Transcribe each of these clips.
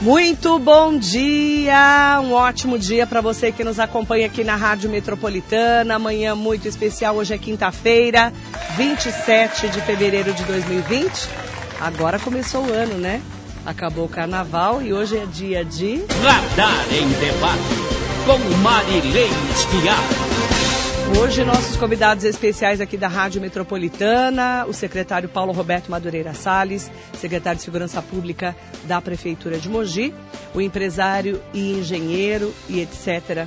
Muito bom dia, um ótimo dia para você que nos acompanha aqui na Rádio Metropolitana. Amanhã muito especial, hoje é quinta-feira, 27 de fevereiro de 2020. Agora começou o ano, né? Acabou o carnaval e hoje é dia de. Radar em debate com Marilei Esquiar. Hoje, nossos convidados especiais aqui da Rádio Metropolitana, o secretário Paulo Roberto Madureira Salles, secretário de Segurança Pública da Prefeitura de Mogi, o empresário e engenheiro e etc.,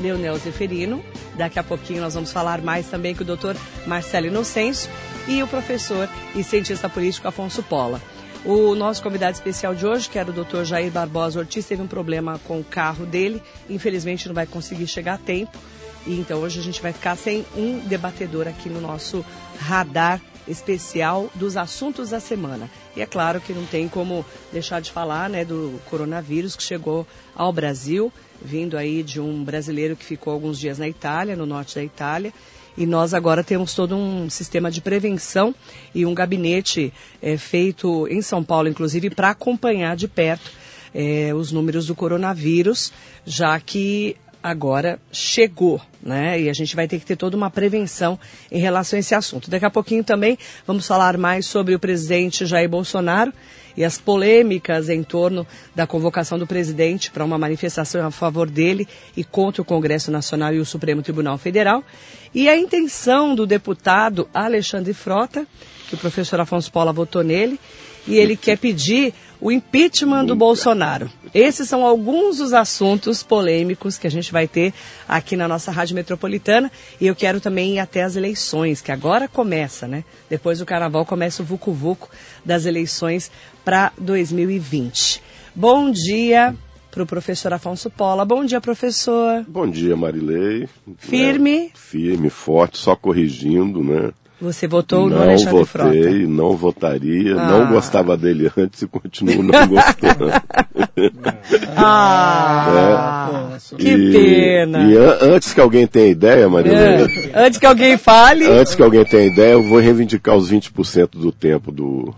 Leonel Zeferino. Daqui a pouquinho nós vamos falar mais também com o doutor Marcelo Inocêncio e o professor e cientista político Afonso Pola. O nosso convidado especial de hoje, que era o doutor Jair Barbosa Ortiz, teve um problema com o carro dele, infelizmente não vai conseguir chegar a tempo e então hoje a gente vai ficar sem um debatedor aqui no nosso radar especial dos assuntos da semana. E é claro que não tem como deixar de falar né, do coronavírus que chegou ao Brasil, vindo aí de um brasileiro que ficou alguns dias na Itália, no norte da Itália. E nós agora temos todo um sistema de prevenção e um gabinete é, feito em São Paulo, inclusive, para acompanhar de perto é, os números do coronavírus, já que agora chegou, né? E a gente vai ter que ter toda uma prevenção em relação a esse assunto. Daqui a pouquinho também vamos falar mais sobre o presidente Jair Bolsonaro e as polêmicas em torno da convocação do presidente para uma manifestação a favor dele e contra o Congresso Nacional e o Supremo Tribunal Federal. E a intenção do deputado Alexandre Frota, que o professor Afonso Paula votou nele, e ele quer pedir o impeachment do Bolsonaro. Esses são alguns dos assuntos polêmicos que a gente vai ter aqui na nossa Rádio Metropolitana. E eu quero também ir até as eleições, que agora começa, né? Depois do carnaval começa o vucu-vucu das eleições para 2020. Bom dia para o professor Afonso Pola. Bom dia, professor. Bom dia, Marilei. Firme? É, firme, forte, só corrigindo, né? Você votou não no Alexandre votei, Frota? Não votaria, Ah. não gostava dele antes e continuo não gostando. Ah, que E- pena. E an- antes que alguém tenha ideia, Marilei, É. Antes que alguém fale, antes que alguém tenha ideia, eu vou reivindicar os 20% do tempo do,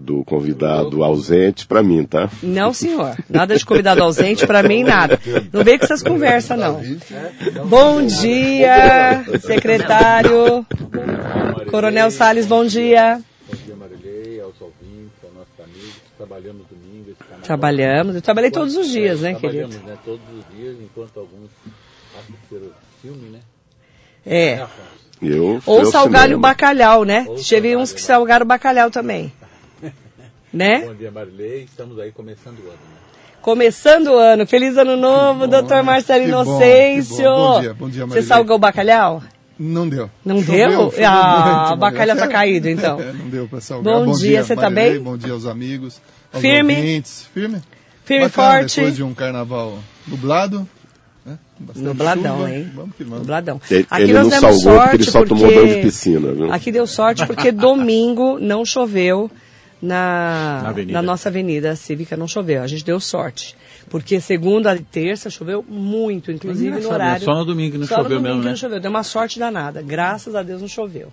do convidado ausente para mim, tá? não senhor, nada de convidado ausente, para mim nada. Não vem com essas conversas não. Bom dia, secretário. Coronel Salles, bom dia. Bom dia, Marilei, aos ouvintes, aos nossos amigos. Trabalhamos domingo. Trabalhamos, eu trabalhei todos os dias, né, Trabalhamos, querido? né, todos os dias, enquanto alguns assistiram filme, né? É. Né? Eu Ou salgar o bacalhau, né? Ou Teve uns que salgaram o bacalhau também. Né? Bom dia, Marilei. Estamos aí começando o ano, né? Começando o ano. Feliz ano novo, doutor Marcelo que bom, Inocêncio. que bom. Bom dia, bom dia, Você Marilei. salgou o bacalhau? Não deu. Não Choveu, deu? choveu ah, muito, o bacalhau tá caído, então. É, não deu para salgar. Bom dia, você tá Marilei, bem? Bom dia aos amigos. Aos Firme? ouvintes. Firme? Firme e forte. Depois de um carnaval nublado. Né? Bastante Nubladão, chuva. hein? Vamos que vamos. Nubladão. Ele, Aqui ele nós não demos salgou porque sorte ele só tomou banho de piscina, viu? Aqui deu sorte porque domingo não choveu na, Na na nossa avenida cívica, não choveu. A gente deu sorte. Porque segunda e terça choveu muito, inclusive no horário. Só no domingo que não Só no choveu domingo mesmo, que né? não choveu. Deu uma sorte danada. Graças a Deus não choveu.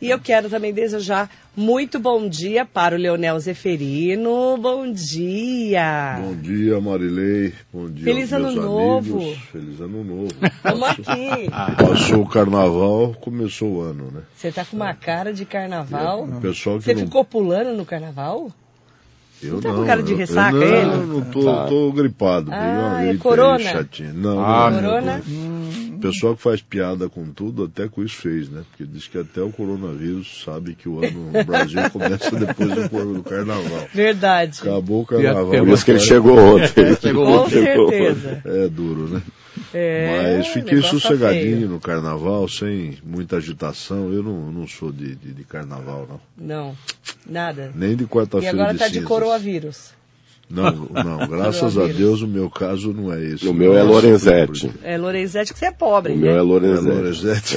E eu quero também desejar muito bom dia para o Leonel Zeferino. Bom dia! Bom dia, Marilei. Bom dia, Feliz ano meus novo. amigos. Feliz ano novo. Estamos aqui. Passou o carnaval, começou o ano, né? Você tá com uma cara de carnaval. O pessoal que Você não... ficou pulando no carnaval? Eu não tá com cara de eu- ressaca, eu, ele? Não, não tô, tô gripado. Ah, é corona? chatinha. Não, Ah, não. Corona? O pessoal que faz piada com tudo, até com isso fez, né? Porque diz que até o coronavírus sabe que o ano no Brasil começa depois do, carnaval. Verdade. Acabou o carnaval. Por isso que ele agora- chegou ontem. Com certeza. É duro, né? É, Mas fiquei tá sossegadinho feio. no carnaval, sem muita agitação. Eu não, não sou de, de, de carnaval, não. Não, nada. Nem de E quarta-feira agora de tá de coronavírus. Não, não, graças a Deus o meu caso não é esse. O meu é Nossa, Lorenzetti. É Lorenzetti que você é pobre, O meu é né? É Lorenzetti. Lorenzetti.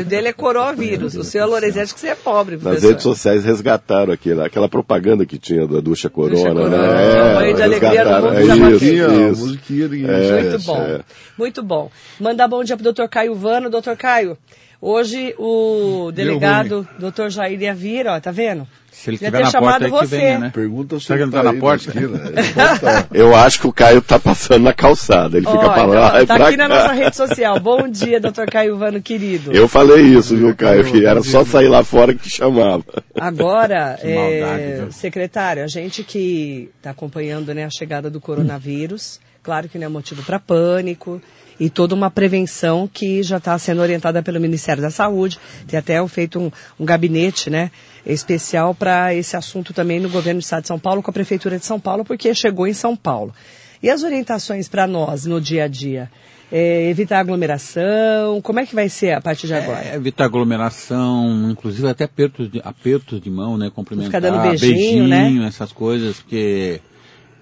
O dele é coronavírus. O seu é Lorenzetti que você é pobre, Nas professor. redes sociais resgataram aquela, aquela propaganda que tinha da Ducha Corona, Ducha Corona, né? tamanho de alegria resgataram. do mundo é isso, isso. musiquinha É, Muito bom, é. muito bom. Mandar bom dia pro doutor Caio Vano. Doutor Caio, hoje o delegado, doutor Jair ia vir, ó, tá vendo? Se ele estiver na chamado porta, aí que você. venha, né? Pergunta se Será que ele tá tá na porta? pode tá. Eu acho que o Caio tá passando na calçada. Ele fica pra lá e tá pra aqui na cá. nossa rede social. Bom dia, doutor Caio Vano, querido. Eu falei isso, viu, Caio? Que era só sair lá fora que chamava. Agora, Que maldade, é, viu? secretário, a gente que está acompanhando né, a chegada do coronavírus, claro que não é motivo para pânico, e toda uma prevenção que já está sendo orientada pelo Ministério da Saúde. Tem até feito um, um gabinete né, especial para esse assunto também no governo do Estado de São Paulo, com a Prefeitura de São Paulo, porque chegou em São Paulo. E as orientações para nós no dia a dia? É, evitar aglomeração, como é que vai ser a partir de agora? É, evitar aglomeração, inclusive até apertos de, apertos de mão, né? Cumprimentar, Ficar dando beijinho, né? essas coisas, porque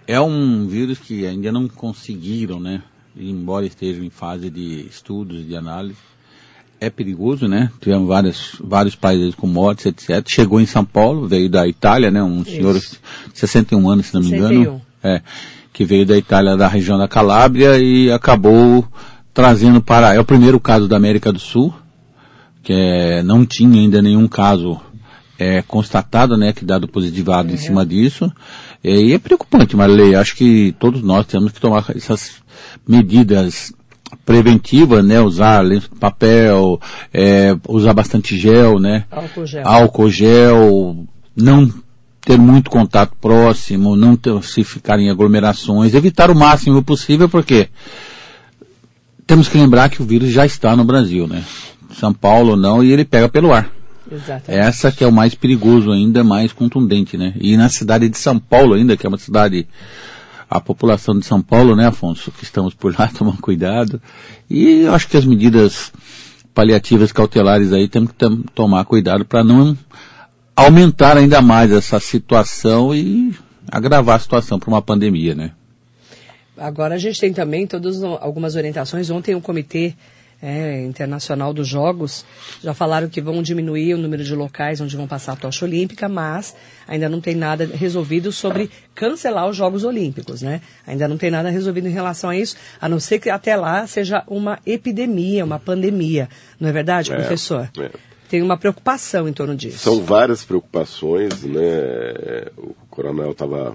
é um vírus que ainda não conseguiram, né? Embora estejam em fase de estudos, de análise. É perigoso, né? Tivemos vários, vários países com mortes, etc. Chegou em São Paulo, veio da Itália, né? Um senhor de 61 anos, se não me 61. engano. É, que veio da Itália, da região da Calábria e acabou trazendo para... É o primeiro caso da América do Sul, que é, não tinha ainda nenhum caso é, constatado, né, que dado positivado em cima disso. É, e é preocupante, Marilei. Acho que todos nós temos que tomar essas medidas preventivas, né, usar papel, é, usar bastante gel, né, Álcool gel. álcool gel, não ter muito contato próximo, não ter, se ficar em aglomerações, evitar o máximo possível, porque temos que lembrar que o vírus já está no Brasil, né? São Paulo não, e ele pega pelo ar. Exatamente. Essa que é o mais perigoso ainda, mais contundente, né? E na cidade de São Paulo ainda, que é uma cidade, a população de São Paulo, né, Afonso, que estamos por lá, tomando cuidado. E eu acho que as medidas paliativas cautelares aí temos que tomar cuidado para não aumentar ainda mais essa situação e agravar a situação para uma pandemia, né? Agora a gente tem também todas algumas orientações. Ontem o Comitê é, Internacional dos Jogos já falaram que vão diminuir o número de locais onde vão passar a tocha olímpica, mas ainda não tem nada resolvido sobre cancelar os Jogos Olímpicos, né? Ainda não tem nada resolvido em relação a isso, a não ser que até lá seja uma epidemia, uma pandemia. Não é verdade, professor? é. Tem uma preocupação em torno disso. São várias preocupações, né? O coronel estava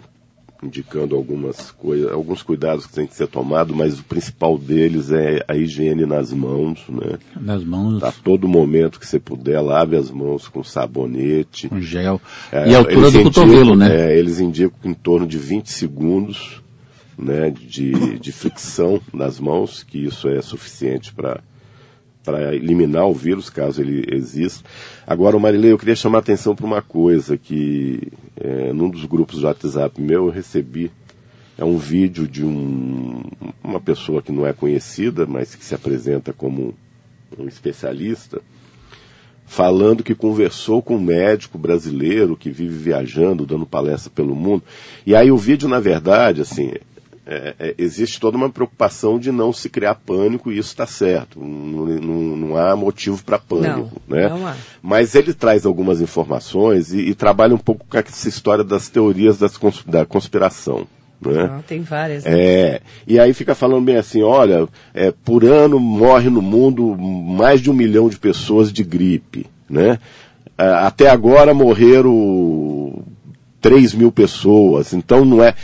indicando algumas coisas, alguns cuidados que têm que ser tomados, mas o principal deles é a higiene nas mãos, né? Nas mãos, A todo momento que você puder, lave as mãos com sabonete. com gel. É, e a altura do indicam- cotovelo, né? é, eles indicam que em torno de 20 segundos né, de, de fricção nas mãos, que isso é suficiente para para eliminar o vírus, caso ele exista. Agora, Marilei, eu queria chamar a atenção para uma coisa que é, num dos grupos do WhatsApp meu eu recebi é um vídeo de um, uma pessoa que não é conhecida, mas que se apresenta como um especialista, falando que conversou com um médico brasileiro que vive viajando, dando palestra pelo mundo. E aí o vídeo, na verdade, assim, é, é, existe toda uma preocupação de não se criar pânico e isso está certo. Não, não- não há motivo para pânico. Não, né? não há. Mas ele traz algumas informações e, e trabalha um pouco com essa história das teorias das cons- da conspiração. Né? Ah, tem várias. né? É, e aí fica falando bem assim, olha, é, por ano morre no mundo mais de um milhão de pessoas de gripe, né? Ah, Até agora morreram 3 mil pessoas, então não é...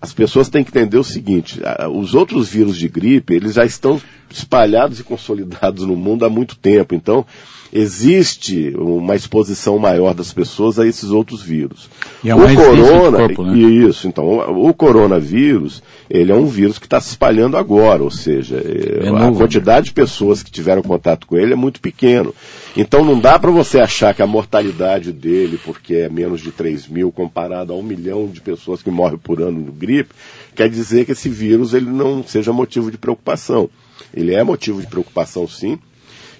As pessoas têm que entender o seguinte, os outros vírus de gripe, eles já estão espalhados e consolidados no mundo há muito tempo, então existe uma exposição maior das pessoas a esses outros vírus. E é o corona, corpo, né? isso, então, o coronavírus, ele é um vírus que está se espalhando agora, ou seja, é, a novo, quantidade de pessoas que tiveram contato com ele é muito pequeno. Então não dá para você achar que a mortalidade dele, porque é menos de 3 mil comparado a um milhão de pessoas que morrem por ano de gripe, quer dizer que esse vírus ele não seja motivo de preocupação. Ele é motivo de preocupação sim.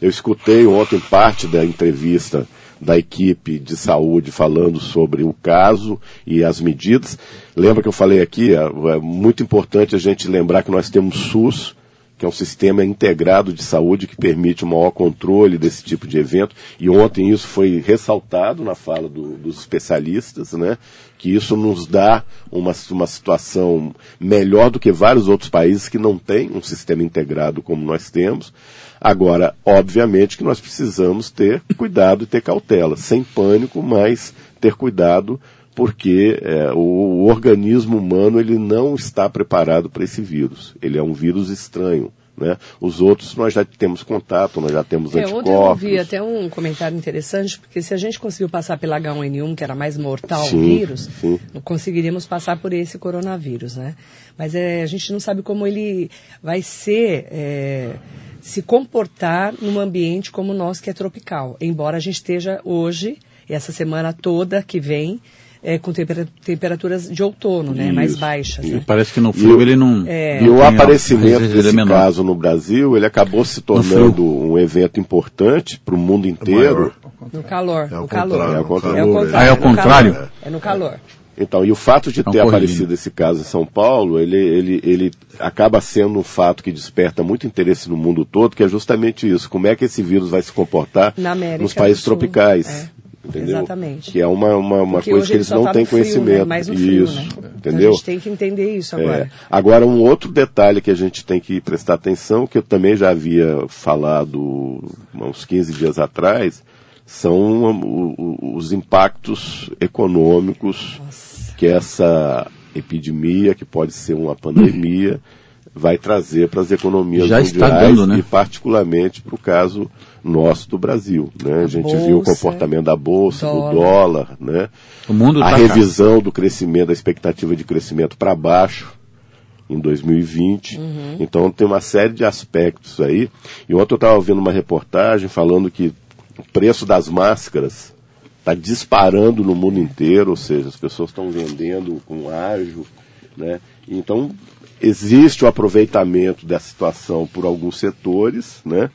Eu escutei ontem parte da entrevista da equipe de saúde falando sobre o caso e as medidas. Lembra que eu falei aqui, é, é muito importante a gente lembrar que nós temos SUS, que é um sistema integrado de saúde que permite um maior controle desse tipo de evento. E ontem isso foi ressaltado na fala do- dos especialistas, né? Que isso nos dá uma, uma situação melhor do que vários outros países que não têm um sistema integrado como nós temos. Agora, obviamente que nós precisamos ter cuidado e ter cautela, sem pânico, mas ter cuidado, porque é, o, o organismo humano ele não está preparado para esse vírus. Ele é um vírus estranho. Né? Os outros nós já temos contato, nós já temos É, anticorpos. ontem eu ouvi até um comentário interessante, porque se a gente conseguiu passar pela H1N1, que era mais mortal o Sim, vírus, sim. não conseguiríamos passar por esse coronavírus, né? Mas é, a gente não sabe como ele vai ser, é, se comportar num ambiente como o nosso, que é tropical. Embora a gente esteja hoje, e essa semana toda que vem, é, com tempera- temperaturas de outono, né? Mais baixas. Né? Parece que no frio ele não. É. E o aparecimento é desse menor. caso no Brasil, ele acabou se tornando um evento importante para o mundo inteiro. No calor. É no ao calor. É. É o calor, contrário. Ah, é calor. contrário? É no calor. Então, e o fato de ter corrigindo. aparecido esse caso em São Paulo, ele, ele, ele acaba sendo um fato que desperta muito interesse no mundo todo, que é justamente isso. Como é que esse vírus vai se comportar Na América nos países tropicais? É. Entendeu? Exatamente. Que é uma, uma, uma coisa que ele eles não tá têm frio, conhecimento. Né? Mais no frio, isso, né? Então entendeu? a gente tem que entender isso agora. É. Agora, um outro detalhe que a gente tem que prestar atenção, que eu também já havia falado há uns 15 dias atrás, são os impactos econômicos que essa epidemia, que pode ser uma pandemia, vai trazer para as economias Já está mundiais dando, né? e particularmente para o caso nosso do Brasil. Né? A, gente viu o bolsa, comportamento da bolsa, dólar. do dólar, né? O mundo a tá revisão do crescimento, da expectativa de crescimento para baixo em 2020. Uhum. Então tem uma série de aspectos aí. E ontem eu estava ouvindo uma reportagem falando que o preço das máscaras está disparando no mundo inteiro, ou seja, as pessoas estão vendendo com ágio, né? Então existe o aproveitamento dessa situação por alguns setores, né?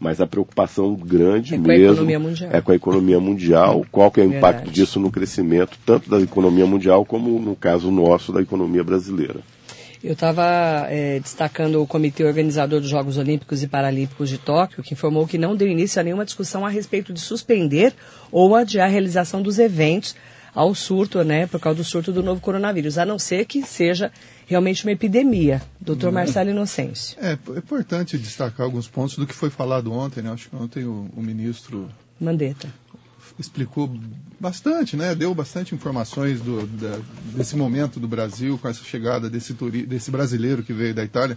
Mas a preocupação grande É mesmo é com a economia mundial. Qual que é o impacto Verdade. disso no crescimento tanto da economia mundial como no caso nosso da economia brasileira? Eu estava destacando o comitê organizador dos Jogos Olímpicos e Paralímpicos de Tóquio, que informou que não deu início a nenhuma discussão a respeito de suspender ou adiar a realização dos eventos ao surto, né, por causa do surto do novo coronavírus, a não ser que seja realmente uma epidemia. Doutor Marcelo Inocêncio. É, é importante destacar alguns pontos do que foi falado ontem, né? Acho que ontem o, o ministro Mandetta. explicou bastante, né? Deu bastante informações do, da- desse momento do Brasil com essa chegada desse, turi, desse brasileiro que veio da Itália.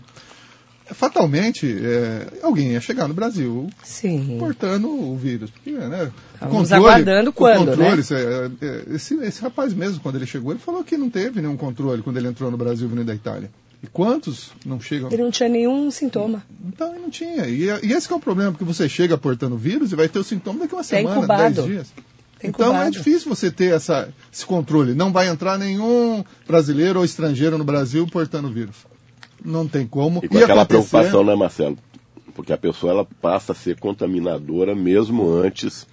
Fatalmente, é, alguém ia chegar no Brasil Sim. portando o vírus. Porque, né, Estamos aguardando o quando, controle, né? isso é- é- esse, esse rapaz mesmo, quando ele chegou, ele falou que não teve nenhum controle quando ele entrou no Brasil vindo da Itália. E quantos não chegam? Ele não tinha nenhum sintoma. Então, ele não tinha. E, e esse que é o problema, porque você chega portando vírus e vai ter o sintoma daqui a uma semana, incubado. dez dias. Então incubado. é difícil você ter essa, esse controle. Não vai entrar nenhum brasileiro ou estrangeiro no Brasil portando vírus. Não tem como. E com Ia aquela acontecer- preocupação, né, Marcelo? Porque a pessoa ela passa a ser contaminadora mesmo antes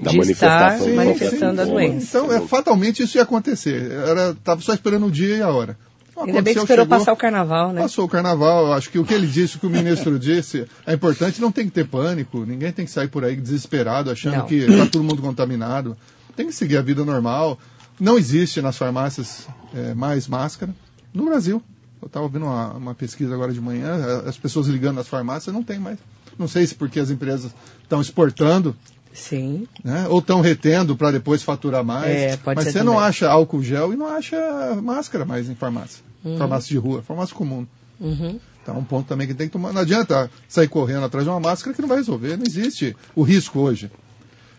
da De manifestação. estar manifestando a doença. Então, é, fatalmente isso ia acontecer. Era, tava só esperando o dia e a hora. Então, Ainda bem que aconteceu, esperou chegou, passar o carnaval, né? Passou o carnaval, eu acho que o que ele disse, o que o ministro disse, é importante, não tem que ter pânico, ninguém tem que sair por aí desesperado, achando Não. que está todo mundo contaminado. Tem que seguir a vida normal. Não existe nas farmácias é, mais máscara. No Brasil. Eu estava vendo uma, uma pesquisa agora de manhã, as pessoas ligando nas farmácias não tem mais. Não sei se porque as empresas estão exportando, Sim. né? Ou estão retendo para depois faturar mais. É, pode Mas ser você não também. acha álcool gel e não acha máscara mais em farmácia. Farmácia de rua, farmácia comum. Uhum. Então, um ponto também que tem que tomar. Não adianta sair correndo atrás de uma máscara que não vai resolver. Não existe o risco hoje.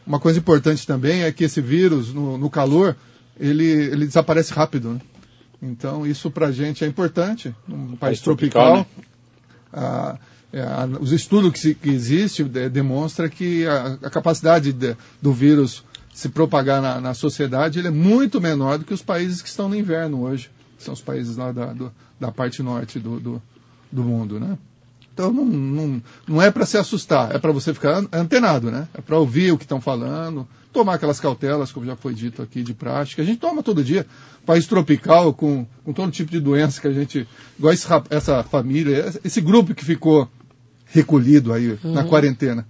Uma coisa importante também é que esse vírus, no, no calor, ele, ele desaparece rápido. Né? Então, isso pra gente é importante. Um país tropical. tropical, a- é, a- os estudos que, se- que existem de, demonstra que a, a capacidade de- do vírus se propagar na, na sociedade ele é muito menor do que os países que estão no inverno hoje. que São os países lá da, do- da parte norte do, do, do mundo, né? Então não, não, não é para se assustar, é para você ficar an- antenado, né? É para ouvir o que estão falando, tomar aquelas cautelas, como já foi dito aqui, de prática. A gente toma todo dia. País tropical, com, com todo tipo de doença que a gente. Igual esse essa família, esse grupo que ficou recolhido aí na quarentena.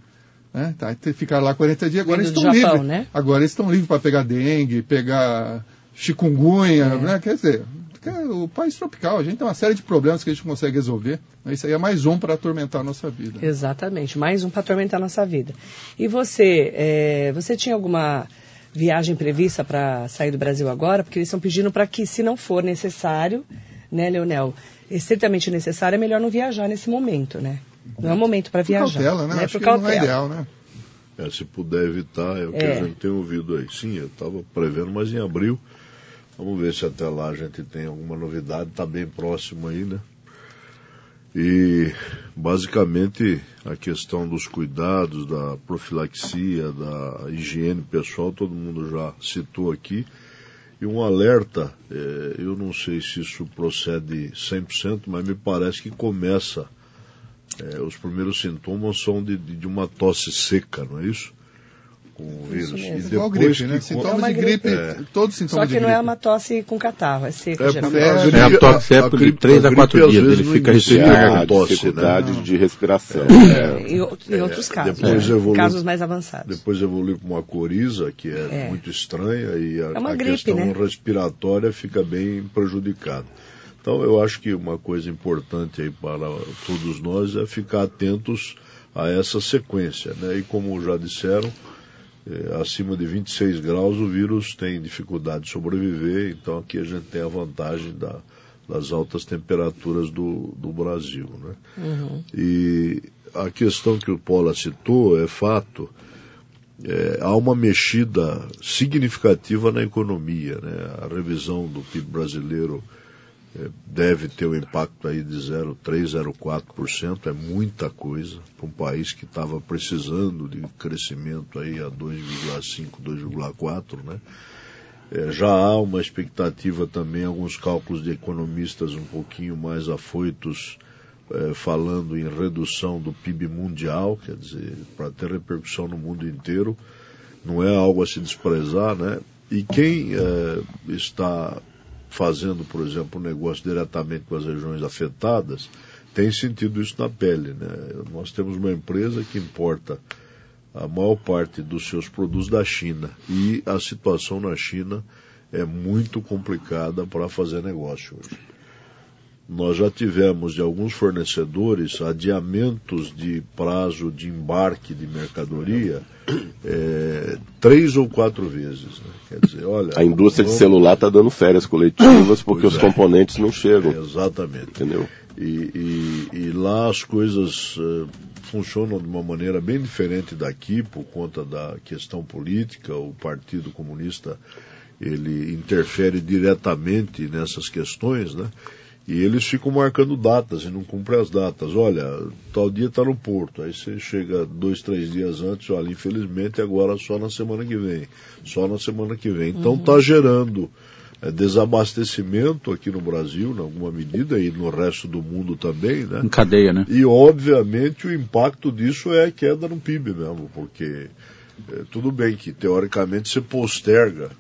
Né? Tá, ficaram lá 40 dias, agora eles estão Japão, livres. né? Agora eles estão livres para pegar dengue, pegar chikungunya, né? Quer dizer, é o país tropical, a gente tem uma série de problemas que a gente consegue resolver. né? Isso aí é mais um para atormentar a nossa vida. Exatamente, mais um para atormentar a nossa vida. E você, é, você tinha alguma viagem prevista para sair do Brasil agora, porque eles estão pedindo para que, se não for necessário, né, Leonel, estritamente necessário, é melhor não viajar nesse momento, né? Não é o momento para Por viajar. cautela, né? né? Acho Por não é ideal, né? É, se puder evitar, é o que É. a gente tem ouvido aí. Sim, eu estava prevendo, mas em abril. Vamos ver se até lá a gente tem alguma novidade, está bem próximo aí, né? E basicamente a questão dos cuidados, da profilaxia, da higiene pessoal, todo mundo já citou aqui. E um alerta, eh, eu não sei se isso procede 100%, mas me parece que começa é, os primeiros sintomas são de de uma tosse seca, não é isso? Com o vírus. mesmo. Igual gripe, que né? Sintomas É uma de gripe, gripe. todos os Só sintomas que de não gripe. é uma tosse com catarro, é seca, É, geralmente. É, gripe- É, a tosse é por de gripe- três a gripe, quatro dias, ele fica resfriado. é a tosse, né? dificuldade de respiração. É, em, o- em outros casos, depois né? evolui- casos mais avançados. Depois evolui para uma coriza, que é, É. muito estranha, e a, É uma a gripe, questão né? respiratória fica bem prejudicada. Então, eu acho que uma coisa importante aí para todos nós é ficar atentos a essa sequência. Né? E como já disseram, eh, acima de 26 graus o vírus tem dificuldade de sobreviver, então aqui a gente tem a vantagem da- das altas temperaturas do, do Brasil. Né? E a questão que o Paula citou é fato, é, há uma mexida significativa na economia. Né? A revisão do PIB brasileiro é, deve ter um impacto aí de 0,3, 0,4%, é muita coisa para um país que estava precisando de crescimento aí a 2,5, 2,4, né? É, já há uma expectativa também, alguns cálculos de economistas um pouquinho mais afoitos, é, falando em redução do PIB mundial, quer dizer, para ter repercussão no mundo inteiro, não é algo a se desprezar, né? E quem é, está fazendo, por exemplo, um negócio diretamente com as regiões afetadas, tem sentido isso na pele, né? Nós temos uma empresa que importa a maior parte dos seus produtos da China. E a situação na China é muito complicada para fazer negócio hoje. Nós já tivemos de alguns fornecedores adiamentos de prazo de embarque de mercadoria eh, três ou quatro vezes. né? Quer dizer, olha. A indústria de vamos- celular está dando férias coletivas porque os é. componentes não chegam, Exatamente. entendeu? E, e- e lá as coisas eh, funcionam de uma maneira bem diferente daqui por conta da questão política. O Partido Comunista ele interfere diretamente nessas questões, né? E eles ficam marcando datas e não cumprem as datas. Olha, tal dia está no porto. Aí você chega dois, três dias antes, olha, infelizmente agora só na semana que vem. Só na semana que vem. Então está gerando é, desabastecimento aqui no Brasil, em alguma medida, e no resto do mundo também, né? Em cadeia, né? E, obviamente, o impacto disso é a queda no PIB mesmo, porque é, tudo bem que, teoricamente, você posterga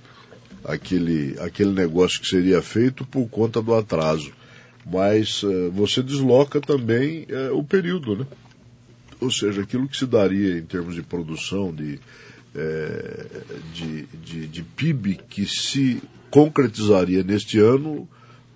aquele, aquele negócio que seria feito por conta do atraso, mas eh, você desloca também eh, o período, né? Ou seja, aquilo que se daria em termos de produção, de, eh, de, de, de PIB que se concretizaria neste ano,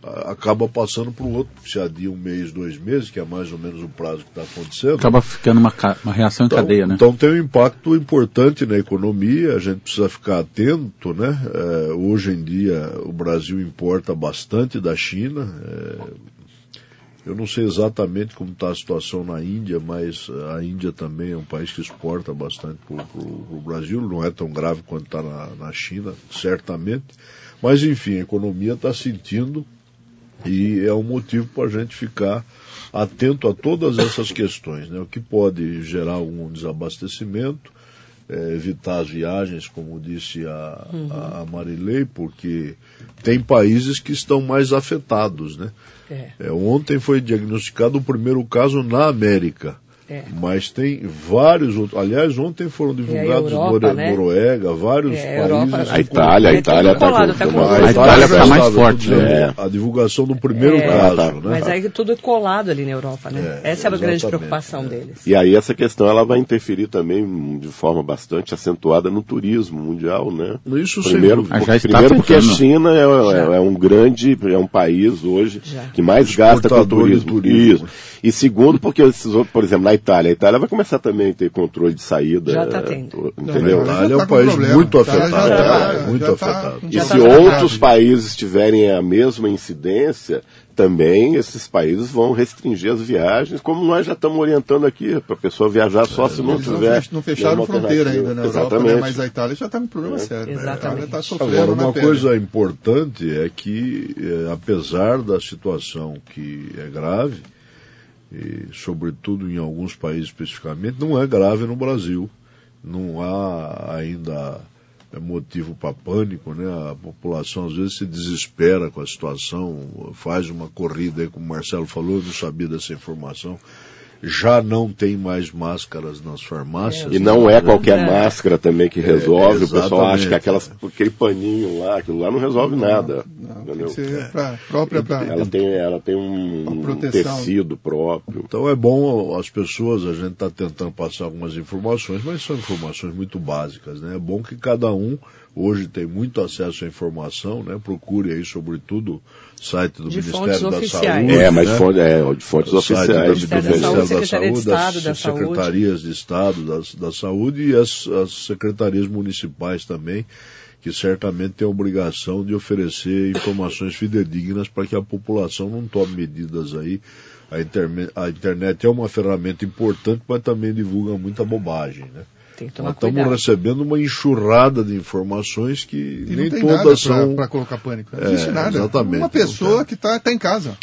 acaba passando para o outro, se adia um mês, dois meses, que é mais ou menos o prazo que está acontecendo. Acaba ficando uma, uma reação em Então, cadeia, né? então tem um impacto importante na economia, a gente precisa ficar atento, né? É, hoje em dia o Brasil importa bastante da China. é, eu não sei exatamente como está a situação na Índia, mas a Índia também é um país que exporta bastante para o Brasil, não é tão grave quanto está na, na China, certamente. Mas enfim, a economia está sentindo e é um motivo para a gente ficar atento a todas essas questões, né? O que pode gerar algum desabastecimento, eh, evitar as viagens, como disse a, a, a Marilei, porque tem países que estão mais afetados, né? É. Eh, ontem foi diagnosticado o primeiro caso na América. É. Mas tem vários outros. Aliás, ontem foram divulgados Europa, Nore- né? Noruega, vários É, Europa- países. A Itália, a É Itália está tá com... A Itália já tá mais forte, né? A divulgação do primeiro É, caso, tá. né? Mas aí tudo é colado ali na Europa, né? É, Essa é a grande preocupação é. deles. E aí essa questão ela vai interferir também de forma bastante acentuada no turismo mundial, né? Isso Primeiro, dúvida. Ah, primeiro porque a. China é, é- é um grande, é um país hoje Já. que mais gasta com turismo. turismo. Isso. E segundo porque, esses outros, por exemplo, na Itália. A Itália vai começar também a ter controle de saída. Já tá tendo. Entendeu? A Já Itália é tá um com país problema. muito A Itália afetado. já tá- é, muito já tá- afetado. E se tá outros países tiverem a mesma incidência, também esses países vão restringir as viagens, como nós já estamos orientando aqui, para a pessoa viajar só se não não, tiver. não fecharam fronteira ainda na Europa, Exatamente. né? mas a Itália já está com problema sério. né? Exatamente. A Itália está sofrendo Agora, na uma pele. coisa importante é que, eh, apesar da situação que é grave, e sobretudo em alguns países especificamente, não é grave no Brasil. Não há ainda eh, motivo para pânico, né? A população às vezes se desespera com a situação, faz uma corrida como o Marcelo falou, eu não sabia dessa informação. Já não tem mais máscaras nas farmácias. E não é qualquer É. máscara também que resolve. o pessoal acha que aquelas, aquele paninho lá, aquilo lá não resolve nada. Não, tem entendeu? que ser pra, própria para Ela tem, ela tem um, tecido próprio. Então é bom as pessoas, a gente está tentando passar algumas informações, mas são informações muito básicas, né? É bom que cada um hoje tem muito acesso à informação, né? Procure aí, sobretudo, o site do De Ministério da oficiais. Saúde. É, mas né? fonte, é, de fontes O oficiais. do Ministério da Saúde, da Secretaria de Saúde, Estado das da Saúde. secretarias de Estado da, da Saúde e as, as secretarias municipais também, que certamente têm a obrigação de oferecer informações fidedignas para que a população não tome medidas aí. A, interme- a internet é uma ferramenta importante, mas também divulga muita bobagem, né? Tem que tomar Nós estamos cuidado. recebendo uma enxurrada de informações que E nem não todas nada são. para colocar pânico. Não É, existe nada. exatamente. Uma pessoa que está tá em casa.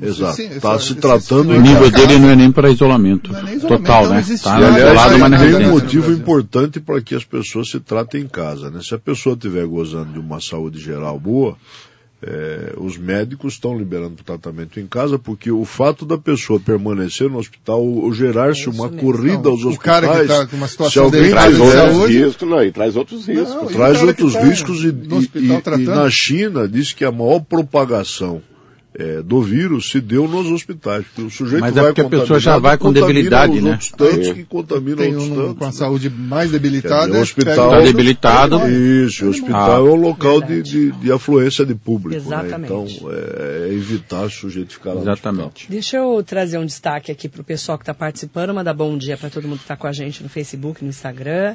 exato. Sim, Tá esse- se tratando O nível casa. dele não é nem para isolamento. Não é nem isolamento, Total, não né? Tá. E, aliás, isolado, mas não um motivo importante para que as pessoas se tratem em casa. Né? Se a pessoa estiver gozando de uma saúde geral boa, eh, os médicos estão liberando o tratamento em casa, porque o fato da pessoa permanecer no hospital, ou gerar-se uma mesmo. corrida aos Não, o hospitais, cara que tá com uma se situação alguém delicada Traz de outros saúde. riscos, não, e traz outros riscos. Não, o traz outros tá riscos e, no e- e- e na China diz que a maior propagação eh, do vírus se deu nos hospitais. Porque o sujeito Mas é vai porque a pessoa já vai com contamina debilidade, né? tantos É. que contaminam Tem outros um tantos. com a né? saúde mais debilitada. dizer, o hospital Tá outro- debilitado. Isso, o hospital Ah. é um local de, de, de afluência de público. Né? Exatamente. Então, é, é evitar o sujeito ficar lá no Exatamente. Deixa eu trazer um destaque aqui para o pessoal que está participando, mandar bom dia para todo mundo que está com a gente no Facebook, no Instagram.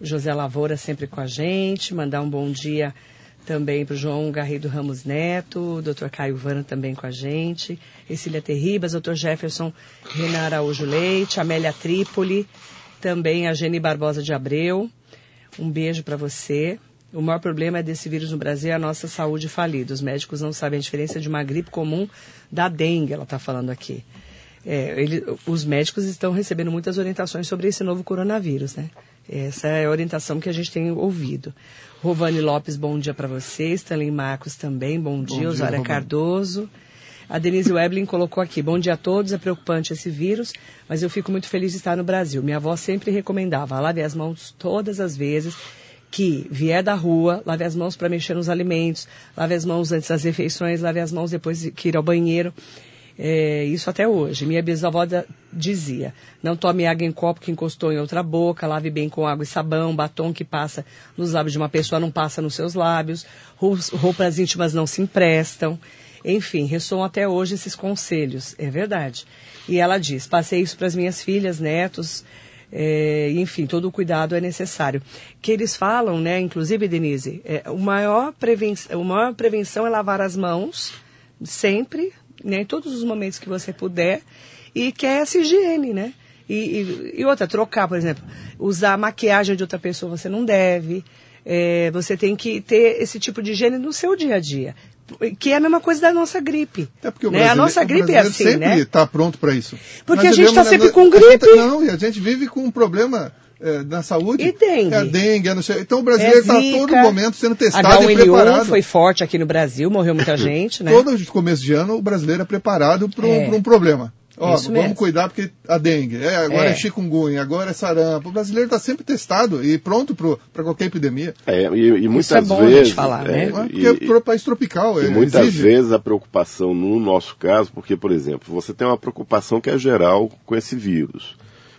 O José Lavoura sempre com a gente. Mandar um bom dia também para o João Garrido Ramos Neto, Dr. Caio Vana também com a gente, Cecília Terribas, Dr. Jefferson Renan Araújo Leite, Amélia Trípoli, também a Gene Barbosa de Abreu. Um beijo para você. O maior problema desse vírus no Brasil é a nossa saúde falida. Os médicos não sabem a diferença de uma gripe comum da dengue, ela está falando aqui. É, ele- os médicos estão recebendo muitas orientações sobre esse novo coronavírus, né? Essa é a orientação que a gente tem ouvido. Rovani Lopes, bom dia para você. Stanley Marcos também, bom dia. dia, Osória. Cardoso. A Denise Weblin colocou aqui, bom dia a todos, é preocupante esse vírus, mas eu fico muito feliz de estar no Brasil. Minha avó sempre recomendava, lave as mãos todas as vezes que vier da rua, lave as mãos para mexer nos alimentos, lave as mãos antes das refeições, lave as mãos depois de que ir ao banheiro. É, isso até hoje. Minha bisavó da- dizia: não tome água em copo que encostou em outra boca, lave bem com água e sabão, batom que passa nos lábios de uma pessoa não passa nos seus lábios, roupas, íntimas não se emprestam. Enfim, ressoam até hoje esses conselhos, é verdade. E ela diz: passei isso para as minhas filhas, netos, é, enfim, todo o cuidado é necessário. Que eles falam, né, inclusive, Denise, é, o maior prevenção, a maior prevenção é lavar as mãos sempre, né, em todos os momentos que você puder, e que é essa higiene, né? E, e, e outra, trocar, por exemplo, usar a maquiagem de outra pessoa você não deve. É, você tem que ter esse tipo de higiene no seu dia a dia. Que é a mesma coisa da nossa gripe. É porque o né? A nossa gripe é assim, sempre né? está pronto para isso. Porque Nós a gente tá vivemos- sempre com a gente- gripe. não, e a gente vive com um problema eh, na saúde. E dengue? É a dengue, é não sei. Então o brasileiro está É todo zika. momento sendo testado e H1N1 preparado. foi forte aqui no Brasil, morreu muita gente, né? Todo começo de ano o brasileiro é preparado para um, É. um problema. Ó, Isso vamos mesmo. cuidar porque a dengue, é, agora é, É. chikungunya, agora é sarampo. O brasileiro está sempre testado e pronto para qualquer epidemia. É, e, e muitas é bom a gente vezes. falar, é, né? É e- porque é pro país tropical. E é, muitas exige. vezes a preocupação no nosso caso, porque, por exemplo, você tem uma preocupação que é geral com esse vírus,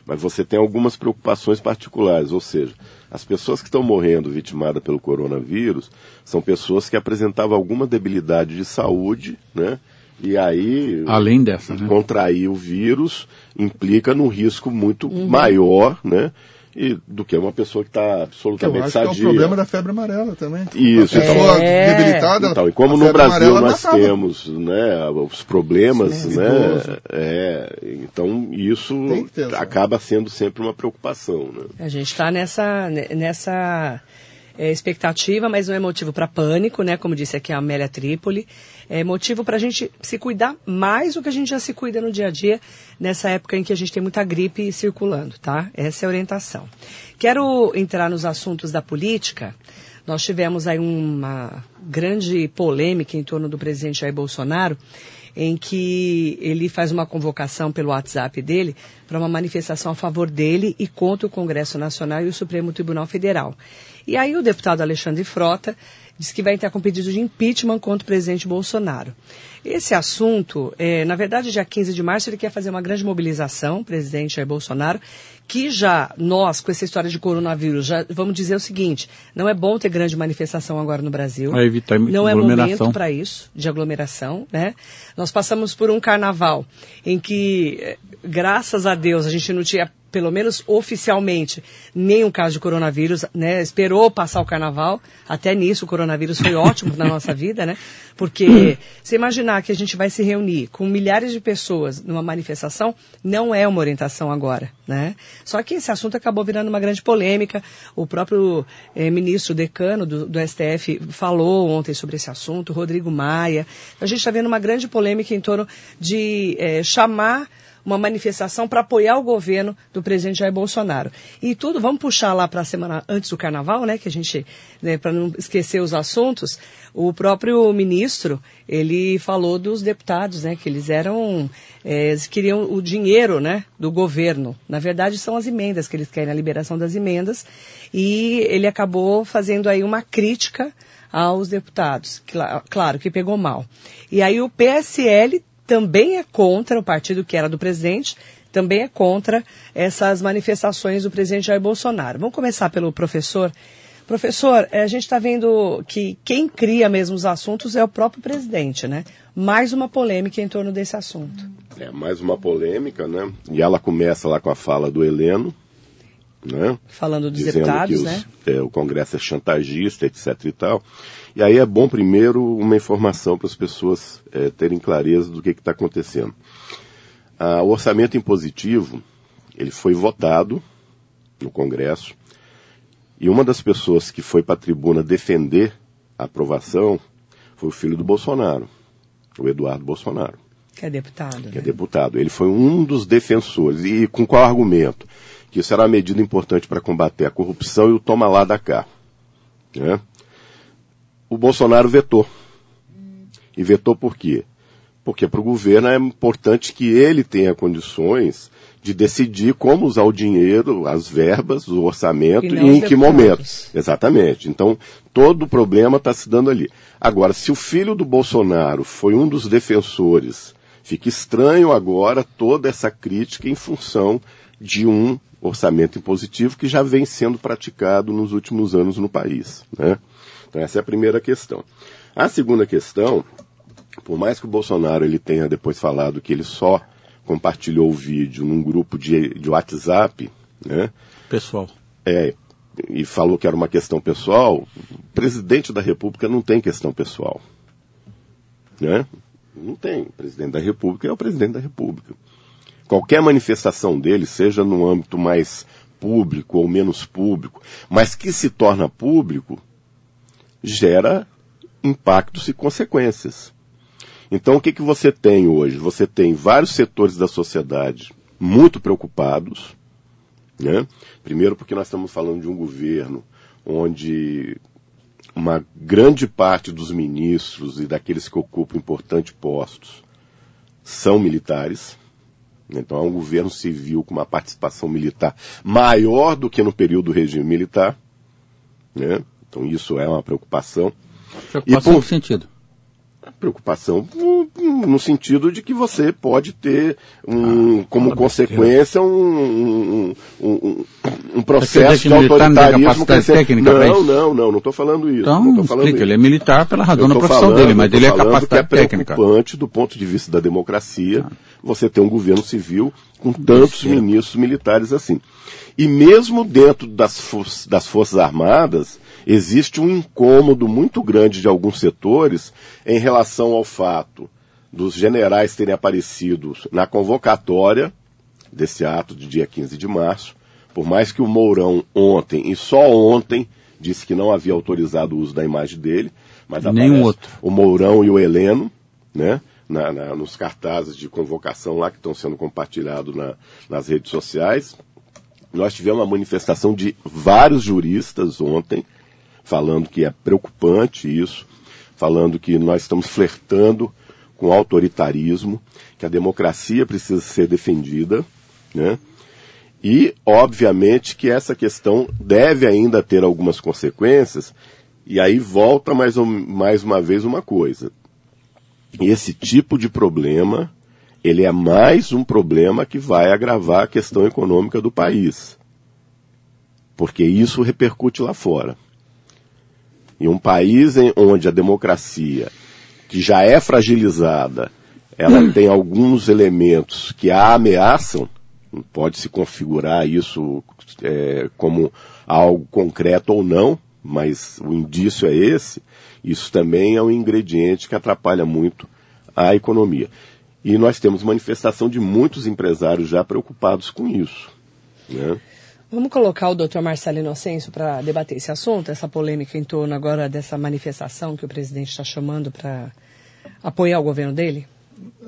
mas você tem algumas preocupações particulares, ou seja, as pessoas que estão morrendo vitimadas pelo coronavírus são pessoas que apresentavam alguma debilidade de saúde, né? E aí, Além dessa, né? contrair o vírus implica num risco muito Uhum. maior, né? E, do que uma pessoa que está Que eu absolutamente acho que é o sadia. problema da febre amarela também. Isso, A então, pessoa É. debilitada. então, e como a no febre Brasil nós matava. temos né, os problemas, Sim, né, é, então isso ter acaba sendo sempre uma preocupação. Né? A gente está nessa, ne- nessa é, expectativa, mas não é motivo para pânico, né? Como disse aqui a Amélia Trípoli. É motivo para a gente se cuidar mais do que a gente já se cuida no dia a dia, nessa época em que a gente tem muita gripe circulando, tá? Essa é a orientação. Quero entrar nos assuntos da política. Nós tivemos aí uma grande polêmica em torno do presidente Jair Bolsonaro, em que ele faz uma convocação pelo WhatsApp dele para uma manifestação a favor dele e contra o Congresso Nacional e o Supremo Tribunal Federal. E aí o deputado Alexandre Frota diz que vai entrar com pedido de impeachment contra o presidente Bolsonaro. Esse assunto, eh, na verdade, dia 15 de março, ele quer fazer uma grande mobilização, o presidente Jair Bolsonaro, que já nós, com essa história de coronavírus, já vamos dizer o seguinte, não é bom ter grande manifestação agora no Brasil. Pra evitar não é momento para isso, de aglomeração, né? Nós passamos por um carnaval em que, eh, graças a Deus, a gente não tinha, pelo menos oficialmente, nenhum caso de coronavírus, né? Esperou passar o carnaval, até nisso o coronavírus foi ótimo na nossa vida, né? Porque se imaginar que a gente vai se reunir com milhares de pessoas numa manifestação, não é uma orientação agora, né? Só que esse assunto acabou virando uma grande polêmica. O próprio eh, ministro decano do, do STF falou ontem sobre esse assunto, Rodrigo Maia. A gente está vendo uma grande polêmica em torno de eh, chamar uma manifestação para apoiar o governo do presidente Jair Bolsonaro. E tudo, vamos puxar lá para a semana antes do carnaval, né, que a gente, né, para não esquecer os assuntos, o próprio ministro, ele falou dos deputados, né, que eles eram, eles queriam o dinheiro, né, do governo. Na verdade, são as emendas que eles querem, a liberação das emendas, e ele acabou fazendo aí uma crítica aos deputados, Cla- claro que pegou mal. E aí o PSL também é contra, o partido que era do presidente, também é contra essas manifestações do presidente Jair Bolsonaro. Vamos começar pelo professor. Professor, eh, a gente está vendo que quem cria mesmo os assuntos é o próprio presidente, né? Mais uma polêmica em torno desse assunto. É mais uma polêmica, né? E ela começa lá com a fala do Heleno, né? Falando dos Dizendo deputados, que os- né? é, o Congresso é chantagista, etc e tal. E aí é bom primeiro uma informação para as pessoas é, terem clareza do que está acontecendo. Ah, o orçamento impositivo, ele foi votado no Congresso e uma das pessoas que foi para a tribuna defender a aprovação foi o filho do Bolsonaro, o Eduardo Bolsonaro Que é deputado, que é né? deputado. Ele foi um dos defensores. E com qual argumento? Que isso era uma medida importante para combater a corrupção e o toma lá da cá. Né? O Bolsonaro vetou. E vetou por quê? Porque para o governo é importante que ele tenha condições de decidir como usar o dinheiro, as verbas, o orçamento E e, em que momento. Exatamente. Então, todo o problema está se dando ali. Agora, se o filho do Bolsonaro foi um dos defensores, fica estranho agora toda essa crítica em função de um orçamento impositivo que já vem sendo praticado nos últimos anos no país. Né? Então, essa é a primeira questão. A segunda questão, por mais que o Bolsonaro ele tenha depois falado que ele só compartilhou o vídeo num grupo de, de WhatsApp, né? Pessoal. É, e falou que era uma questão pessoal, o presidente da República não tem questão pessoal. Né? Não tem. O presidente da República é o presidente da República. Qualquer manifestação dele, seja no âmbito mais público ou menos público, mas que se torna público, gera impactos e consequências. Então, o que, que você tem hoje? Você tem vários setores da sociedade muito preocupados, né? Primeiro porque nós estamos falando de um governo onde uma grande parte dos ministros e daqueles que ocupam importantes postos são militares. Então é um governo civil com uma participação militar maior do que no período do regime militar. Né? Então isso é uma preocupação. Preocupação por- em que sentido? Preocupação no, sentido de que você pode ter um, como consequência um, um, um, um processo de autoritarismo capacidade crescente. técnica Não, não, não, não estou falando isso. Então, não falando explica, isso. ele é militar pela razão da profissão falando- dele, mas ele é capacidade que é técnica. preocupante do ponto de vista da democracia você ter um governo civil com tantos ministros militares assim. E mesmo dentro das, for- das Forças Armadas, existe um incômodo muito grande de alguns setores em relação ao fato dos generais terem aparecido na convocatória desse ato de dia 15 de março, por mais que o Mourão ontem, e só ontem, disse que não havia autorizado o uso da imagem dele, mas Nenhum outro. o Mourão e o Heleno, né? na- na- nos cartazes de convocação lá que estão sendo compartilhados na- nas redes sociais. Nós tivemos uma manifestação de vários juristas ontem, falando que é preocupante isso, falando que nós estamos flertando com autoritarismo, que a democracia precisa ser defendida, né? E, obviamente, que essa questão deve ainda ter algumas consequências, e aí volta mais, um- mais uma vez uma coisa. Esse tipo de problema, ele é mais um problema que vai agravar a questão econômica do país. Porque isso repercute lá fora. Em um país em, onde a democracia, que já é fragilizada, ela tem alguns elementos que a ameaçam, pode se configurar isso é, como algo concreto ou não, mas o indício é esse, isso também é um ingrediente que atrapalha muito a economia. E nós temos manifestação de muitos empresários já preocupados com isso. Né? Vamos colocar o doutor Marcelo Inocêncio para debater esse assunto, essa polêmica em torno agora dessa manifestação que o presidente está chamando para apoiar o governo dele?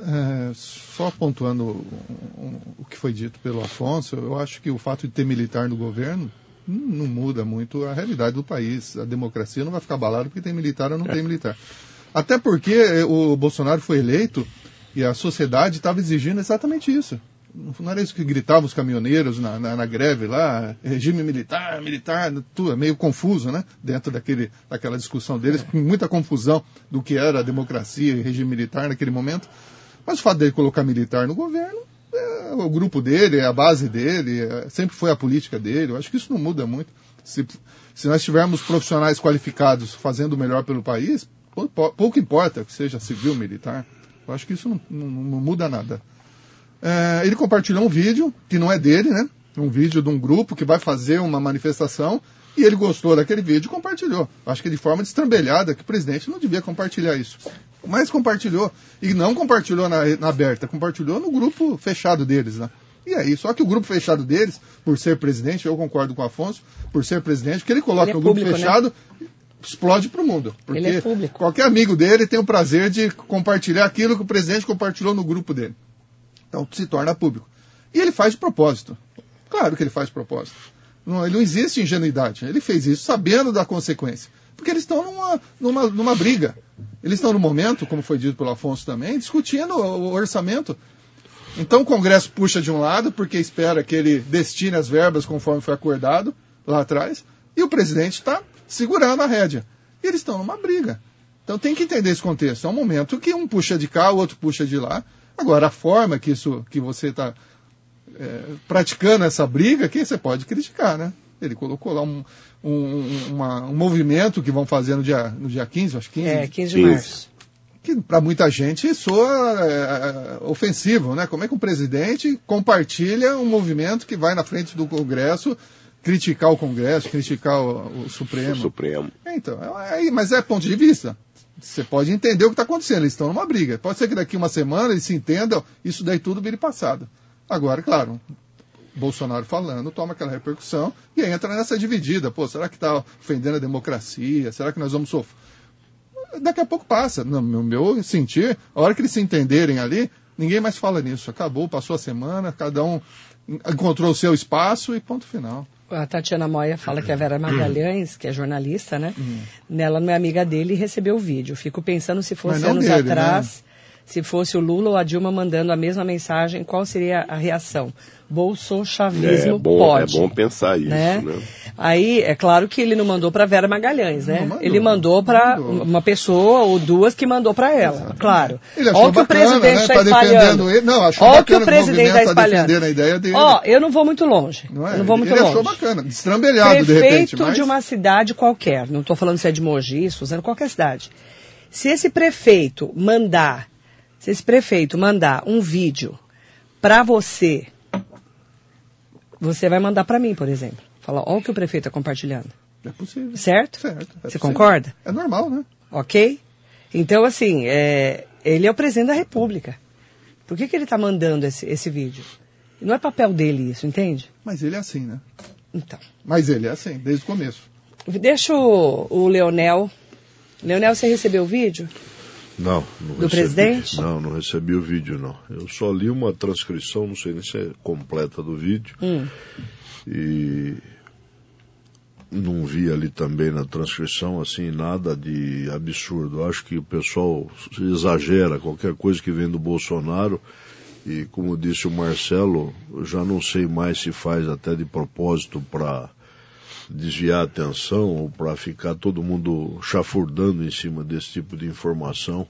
É, só pontuando o- que foi dito pelo Afonso, eu acho que o fato de ter militar no governo não, muda muito a realidade do país. A democracia não vai ficar abalada porque tem militar ou não tem militar. Até porque o Bolsonaro foi eleito e a sociedade estava exigindo exatamente isso. Não era isso que gritavam os caminhoneiros na, na, na greve lá, regime militar, militar, tudo, é meio confuso, né? Dentro daquele, daquela discussão deles, com muita confusão do que era a democracia e regime militar naquele momento. Mas o fato dele colocar militar no governo, é o grupo dele, é a base dele, é- sempre foi a política dele. Eu acho que isso não muda muito. Se, se nós tivermos profissionais qualificados fazendo o melhor pelo país, pou- pou- pouco importa que seja civil, militar. Eu acho que isso não, não- não muda nada. É, ele compartilhou um vídeo, que não é dele, né? Um vídeo de um grupo que vai fazer uma manifestação e ele gostou daquele vídeo e compartilhou. Acho que de forma destrambelhada, que o presidente não devia compartilhar isso. Mas compartilhou. E não compartilhou na, na aberta, compartilhou no grupo fechado deles, né? E aí, só que o grupo fechado deles, por ser presidente, eu concordo com o Afonso, por ser presidente, que ele coloca Ele é no grupo público, né? Explode para o mundo. Porque Ele é público. qualquer amigo dele tem o prazer de compartilhar aquilo que o presidente compartilhou no grupo dele. Então se torna público. E ele faz de propósito. Claro que ele faz de propósito. Não, ele não existe ingenuidade. Ele fez isso sabendo da consequência. Porque eles estão numa, numa, numa briga. Eles estão no momento, como foi dito pelo Afonso também, discutindo o orçamento. Então o Congresso puxa de um lado, porque espera que ele destine as verbas conforme foi acordado lá atrás, e o presidente está segurando a rédea. E eles estão numa briga. Então tem que entender esse contexto. É um momento que um puxa de cá, o outro puxa de lá. Agora, a forma que, isso, que você está é, praticando essa briga, que você pode criticar, né? Ele colocou lá um, um, uma- um movimento que vão fazer no dia, no dia 15, acho que 15, É, 15 de 15. março. que para muita gente soa é, ofensivo, né? Como é que um presidente compartilha um movimento que vai na frente do Congresso criticar o Congresso, criticar o, o Supremo? O Supremo. É, Então, é, aí, mas é ponto de vista. Você pode entender o que está acontecendo. Eles estão numa briga. Pode ser que daqui uma semana eles se entendam, isso daí tudo vire passado. Agora, claro, Bolsonaro falando, toma aquela repercussão e aí entra nessa dividida. Pô, será que está ofendendo a democracia? Será que nós vamos sofrer? Daqui a pouco passa. No meu sentir, a hora que eles se entenderem ali, ninguém mais fala nisso. Acabou, passou a semana, cada um encontrou o seu espaço e ponto final. A Tatiana Moia fala que a Vera Magalhães, que é jornalista, né? Hum. Nela não é amiga dele e recebeu o vídeo. Fico pensando se fosse anos dele, né? atrás, se fosse o Lula ou a Dilma mandando a mesma mensagem, qual seria a reação? Bolsochavismo É bom, pode. é bom pensar isso, né? né? Aí, é claro que ele não mandou para Vera Magalhães, né? Mandou, ele mandou para uma pessoa ou duas que mandou para ela, claro. Ele achou Olha o que o bacana, presidente né? está Tá espalhando. defendendo ele. Não, achou Olha que bacana o presidente está tá espalhando. defendendo a ideia dele. Ó, eu não vou muito longe. Não é? Eu não vou ele muito ele longe. achou bacana, destrambelhado de Prefeito repente, mas... de uma cidade qualquer, não estou falando se é de Mogi, Suzano, qualquer cidade. Se esse prefeito mandar, se esse prefeito mandar um vídeo para você, você vai mandar para mim, por exemplo. Falar, olha o que o prefeito está compartilhando. É possível. Certo? Certo. é Você possível. concorda? É normal, né? Ok? Então, assim, é, ele é o presidente da República. Por que, que ele está mandando esse, esse vídeo? Não é papel dele isso, entende? Mas ele é assim, né? Então. Mas ele é assim, desde o começo. Deixa o, o Leonel. Leonel, você recebeu o vídeo? Não, não Do recebi. presidente? Não, não recebi o vídeo, não. Eu só li uma transcrição, não sei nem se é completa do vídeo. Hum. E não vi ali também na transcrição, assim, nada de absurdo. Acho que o pessoal exagera qualquer coisa que vem do Bolsonaro. E como disse o Marcelo, já não sei mais se faz até de propósito para desviar a atenção ou para ficar todo mundo chafurdando em cima desse tipo de informação.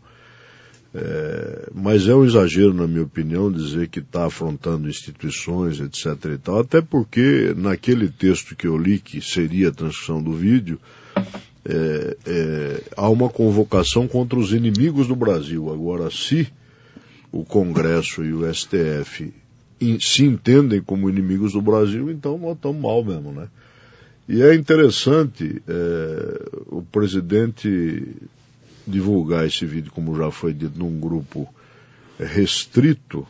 É, mas é um exagero, na minha opinião, dizer que está afrontando instituições, etc. e tal, até porque naquele texto que eu li, que seria a transcrição do vídeo, é, é, há uma convocação contra os inimigos do Brasil. Agora, se o Congresso e o STF in- se entendem como inimigos do Brasil, então nós estamos mal mesmo, né? E é interessante é, o presidente divulgar esse vídeo, como já foi dito, num grupo restrito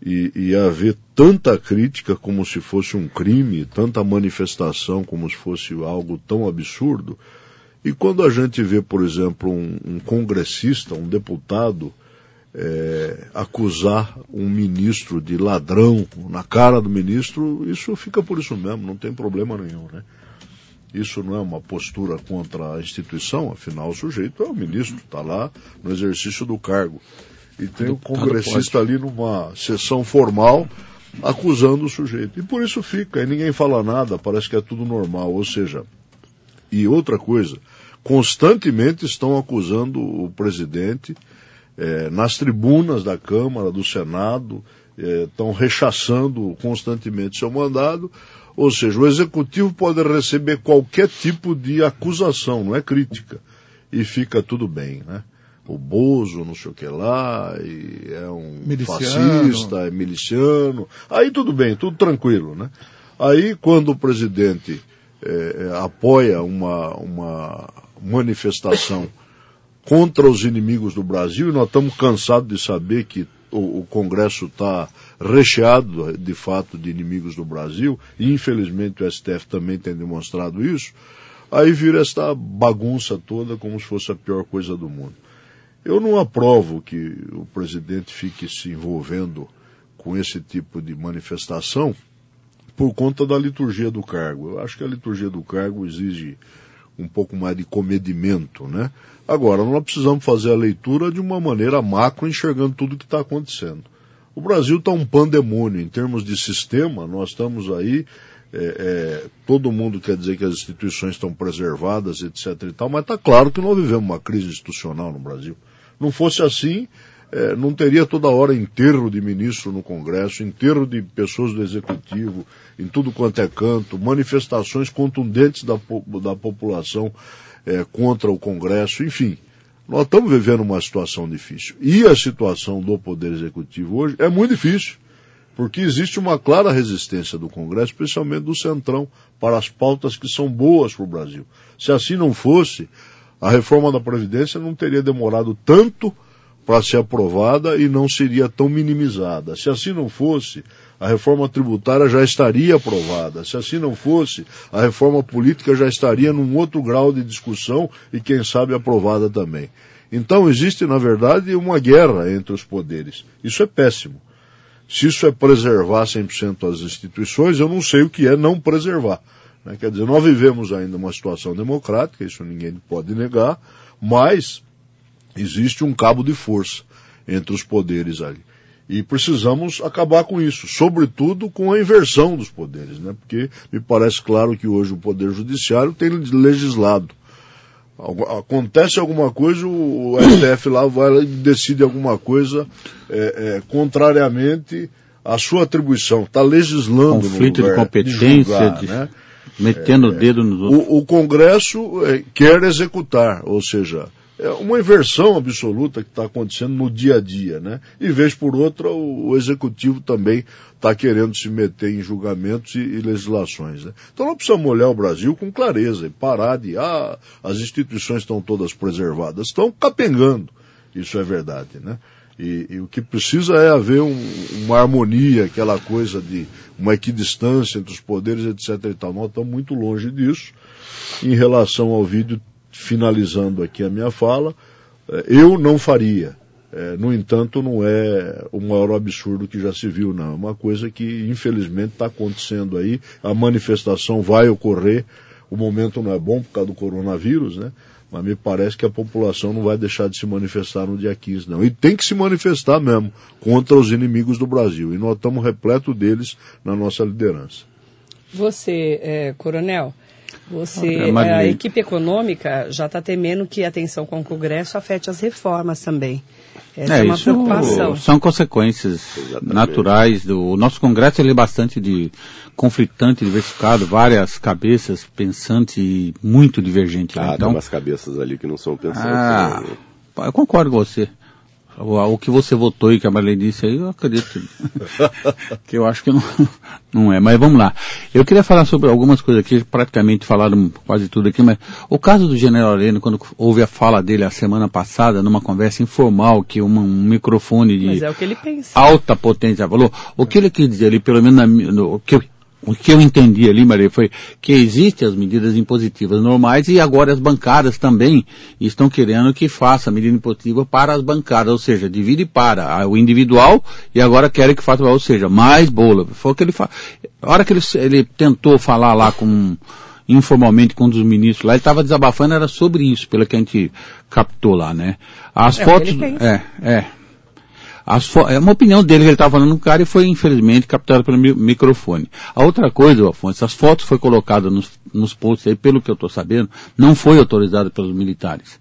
e, e haver tanta crítica como se fosse um crime, tanta manifestação como se fosse algo tão absurdo. E quando a gente vê, por exemplo, um, um congressista, um deputado, é, acusar um ministro de ladrão na cara do ministro, isso fica por isso mesmo, não tem problema nenhum, né? Isso não é uma postura contra a instituição, afinal o sujeito é o ministro, está lá no exercício do cargo. E tem o congressista ali numa sessão formal acusando o sujeito. E por isso fica, e ninguém fala nada, parece que é tudo normal. Ou seja, e outra coisa, constantemente estão acusando o presidente eh, nas tribunas da Câmara, do Senado, estão rechaçando constantemente seu mandado. Ou seja, o executivo pode receber qualquer tipo de acusação, não é crítica. E fica tudo bem, né? O Bozo, não sei o que lá, e é um Miliciano. fascista, é miliciano. Aí tudo bem, tudo tranquilo, né? Aí quando o presidente eh, eh, apoia uma, uma manifestação contra os inimigos do Brasil, e nós estamos cansados de saber que o, o Congresso está recheado, de fato, de inimigos do Brasil, e infelizmente o STF também tem demonstrado isso, aí vira esta bagunça toda como se fosse a pior coisa do mundo. Eu não aprovo que o presidente fique se envolvendo com esse tipo de manifestação por conta da liturgia do cargo. Eu acho que a liturgia do cargo exige um pouco mais de comedimento, né? Agora, nós precisamos fazer a leitura de uma maneira macro, enxergando tudo o que está acontecendo. O Brasil está um pandemônio em termos de sistema, nós estamos aí, é, é, todo mundo quer dizer que as instituições estão preservadas, etc e tal, mas está claro que nós vivemos uma crise institucional no Brasil. Não fosse assim, é, não teria toda hora enterro de ministro no Congresso, enterro de pessoas do Executivo, em tudo quanto é canto, manifestações contundentes da, da população é, contra o Congresso, enfim. Nós estamos vivendo uma situação difícil. E a situação do Poder Executivo hoje é muito difícil, porque existe uma clara resistência do Congresso, especialmente do Centrão, para as pautas que são boas para o Brasil. Se assim não fosse, a reforma da Previdência não teria demorado tanto para ser aprovada e não seria tão minimizada. Se assim não fosse, a reforma tributária já estaria aprovada. Se assim não fosse, a reforma política já estaria num outro grau de discussão e, quem sabe, aprovada também. Então, existe, na verdade, uma guerra entre os poderes. Isso é péssimo. Se isso é preservar 100% as instituições, eu não sei o que é não preservar. né? Quer dizer, nós vivemos ainda uma situação democrática, isso ninguém pode negar, mas existe um cabo de força entre os poderes ali. E precisamos acabar com isso, sobretudo com a inversão dos poderes, né? Porque me parece claro que hoje o Poder Judiciário tem legislado. Acontece alguma coisa, o STF lá vai e decide alguma coisa é, é, contrariamente à sua atribuição. Está legislando Conflito de competência, de julgar, de- né? metendo o dedo nos outros. O, o Congresso eh, quer executar, ou seja, é uma inversão absoluta que está acontecendo no dia a dia, né? E vez por outra, o, o Executivo também está querendo se meter em julgamentos e, e legislações, né? Então nós precisamos olhar o Brasil com clareza e parar de, ah, as instituições estão todas preservadas, estão capengando, isso é verdade, né? E, e o que precisa é haver um- uma harmonia, aquela coisa de uma equidistância entre os poderes, etc. E tal. Nós estamos muito longe disso. Em relação ao vídeo, finalizando aqui a minha fala, eh, eu não faria. Eh, No entanto, não é o maior absurdo que já se viu, não. É uma coisa que, infelizmente, está acontecendo aí. A manifestação vai ocorrer. O momento não é bom por causa do coronavírus, né? Mas me parece que a população não vai deixar de se manifestar no dia 15, não. E tem que se manifestar mesmo contra os inimigos do Brasil. E nós estamos repleto deles na nossa liderança. Você, é, coronel, você, É, Marilene. a equipe econômica já está temendo que a tensão com o Congresso afete as reformas também. Essa é, É, uma isso preocupação. são consequências naturais do o nosso Congresso ele é bastante de conflitante, diversificado, várias cabeças pensantes e muito divergente. né? Ah, tem então, umas cabeças ali que não são pensantes. ah, né? eu concordo com você. O, o que você votou e que a Marlene disse aí, eu acredito. que eu acho que não, não é. Mas vamos lá. Eu queria falar sobre algumas coisas aqui, praticamente falaram quase tudo aqui, mas o caso do General Heleno, quando houve a fala dele a semana passada, numa conversa informal, que uma- um microfone de Mas é o que ele pensa. alta potência falou. O que ele quis dizer ali, pelo menos na no, o, que eu, o que eu entendi ali, Maria, foi que existem as medidas impositivas normais e agora as bancadas também estão querendo que faça a medida impositiva para as bancadas, ou seja, divide para o individual e agora querem que faça, ou seja, mais bola. Foi o que ele fa... A hora que ele, ele tentou falar lá com informalmente com um dos ministros lá, ele estava desabafando, era sobre isso, pelo que a gente captou lá, né? As É fotos. É, é. É uma opinião dele que ele estava falando com o cara e foi infelizmente captada pelo mi- microfone. A outra coisa, Afonso, as fotos foi colocada nos, nos posts aí, pelo que eu estou sabendo, não foi autorizada pelos militares.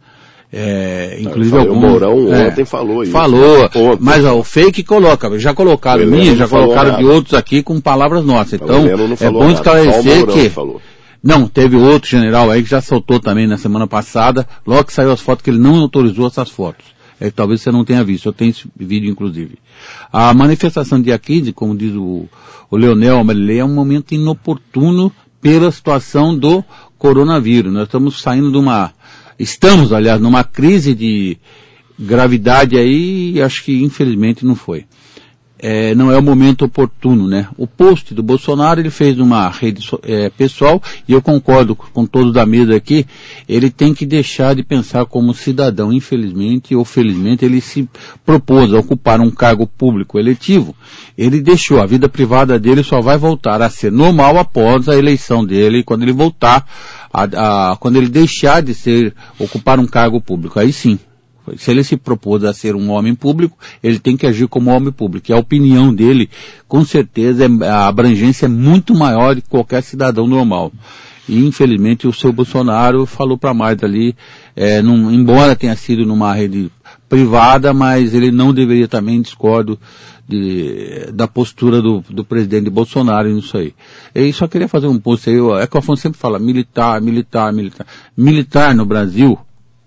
É, inclusive falei, o Mourão é, ontem falou isso. Falou, Ontem. mas ó, o fake coloca, já colocaram minha, já colocaram de outros aqui com palavras nossas. O Então, é bom esclarecer que falou. não, teve outro general aí que já soltou também na semana passada, logo que saiu as fotos, que ele não autorizou essas fotos. É, talvez você não tenha visto, eu tenho esse vídeo inclusive. A manifestação dia 15, como diz o, o Leonel é um momento inoportuno pela situação do coronavírus. Nós estamos saindo de uma, estamos aliás, numa crise de gravidade aí, e acho que infelizmente não foi é, não é o momento oportuno, né? O post do Bolsonaro ele fez numa rede é, pessoal e eu concordo com todos da mesa aqui. Ele tem que deixar de pensar como cidadão. Infelizmente ou felizmente ele se propôs a ocupar um cargo público eletivo. Ele deixou a vida privada dele só vai voltar a ser normal após a eleição dele quando ele voltar a, a- quando ele deixar de ser ocupar um cargo público. Aí sim, se ele se propôs a ser um homem público, ele tem que agir como homem público. E a opinião dele, com certeza, é- a abrangência é muito maior de qualquer cidadão normal. E infelizmente o seu Bolsonaro falou para mais ali, é, num- embora tenha sido numa rede privada, mas ele não deveria também, discordo, de- da postura do, do presidente Bolsonaro nisso aí. E só queria fazer um post aí, é que o Afonso sempre fala militar, militar, militar. Militar no Brasil,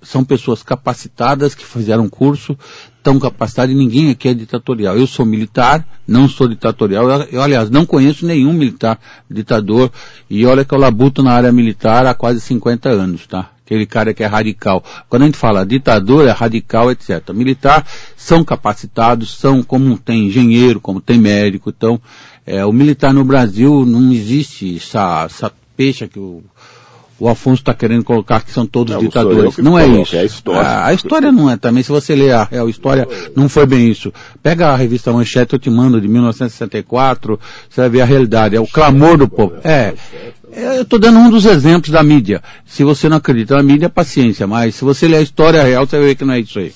são pessoas capacitadas que fizeram curso, tão capacitadas e ninguém aqui é ditatorial. Eu sou militar, não sou ditatorial. Eu, aliás, não conheço nenhum militar ditador e olha que eu labuto na área militar há quase 50 anos, tá? Aquele cara que é radical. Quando a gente fala ditador, é radical, etc. Militar são capacitados, são como tem engenheiro, como tem médico. Então, é, o militar no Brasil não existe essa, essa que o o Afonso está querendo colocar que são todos Não, ditadores. que Não é isso. é a história. A, a história não é também. Se você ler a real história, não foi bem isso. Pega a revista Manchete, eu te mando de 1964, você vai ver a realidade. É o clamor do povo. É. Eu estou dando um dos exemplos da mídia. Se você não acredita na mídia, paciência. Mas se você ler a história real, você vai ver que não é isso aí.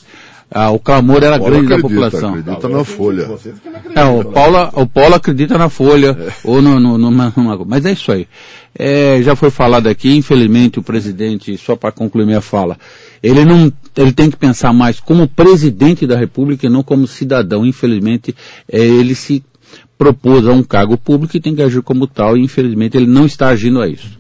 Ah, o clamor era Paulo grande da acredita, população. Acredita na Folha. É, o Paulo, o Paulo acredita na Folha, ou no, no- numa, numa- mas é isso aí. É, já foi falado aqui, infelizmente o presidente, só para concluir minha fala, ele não, ele tem que pensar mais como presidente da República e não como cidadão. Infelizmente, é, ele se propôs a um cargo público e tem que agir como tal, e infelizmente ele não está agindo a isso.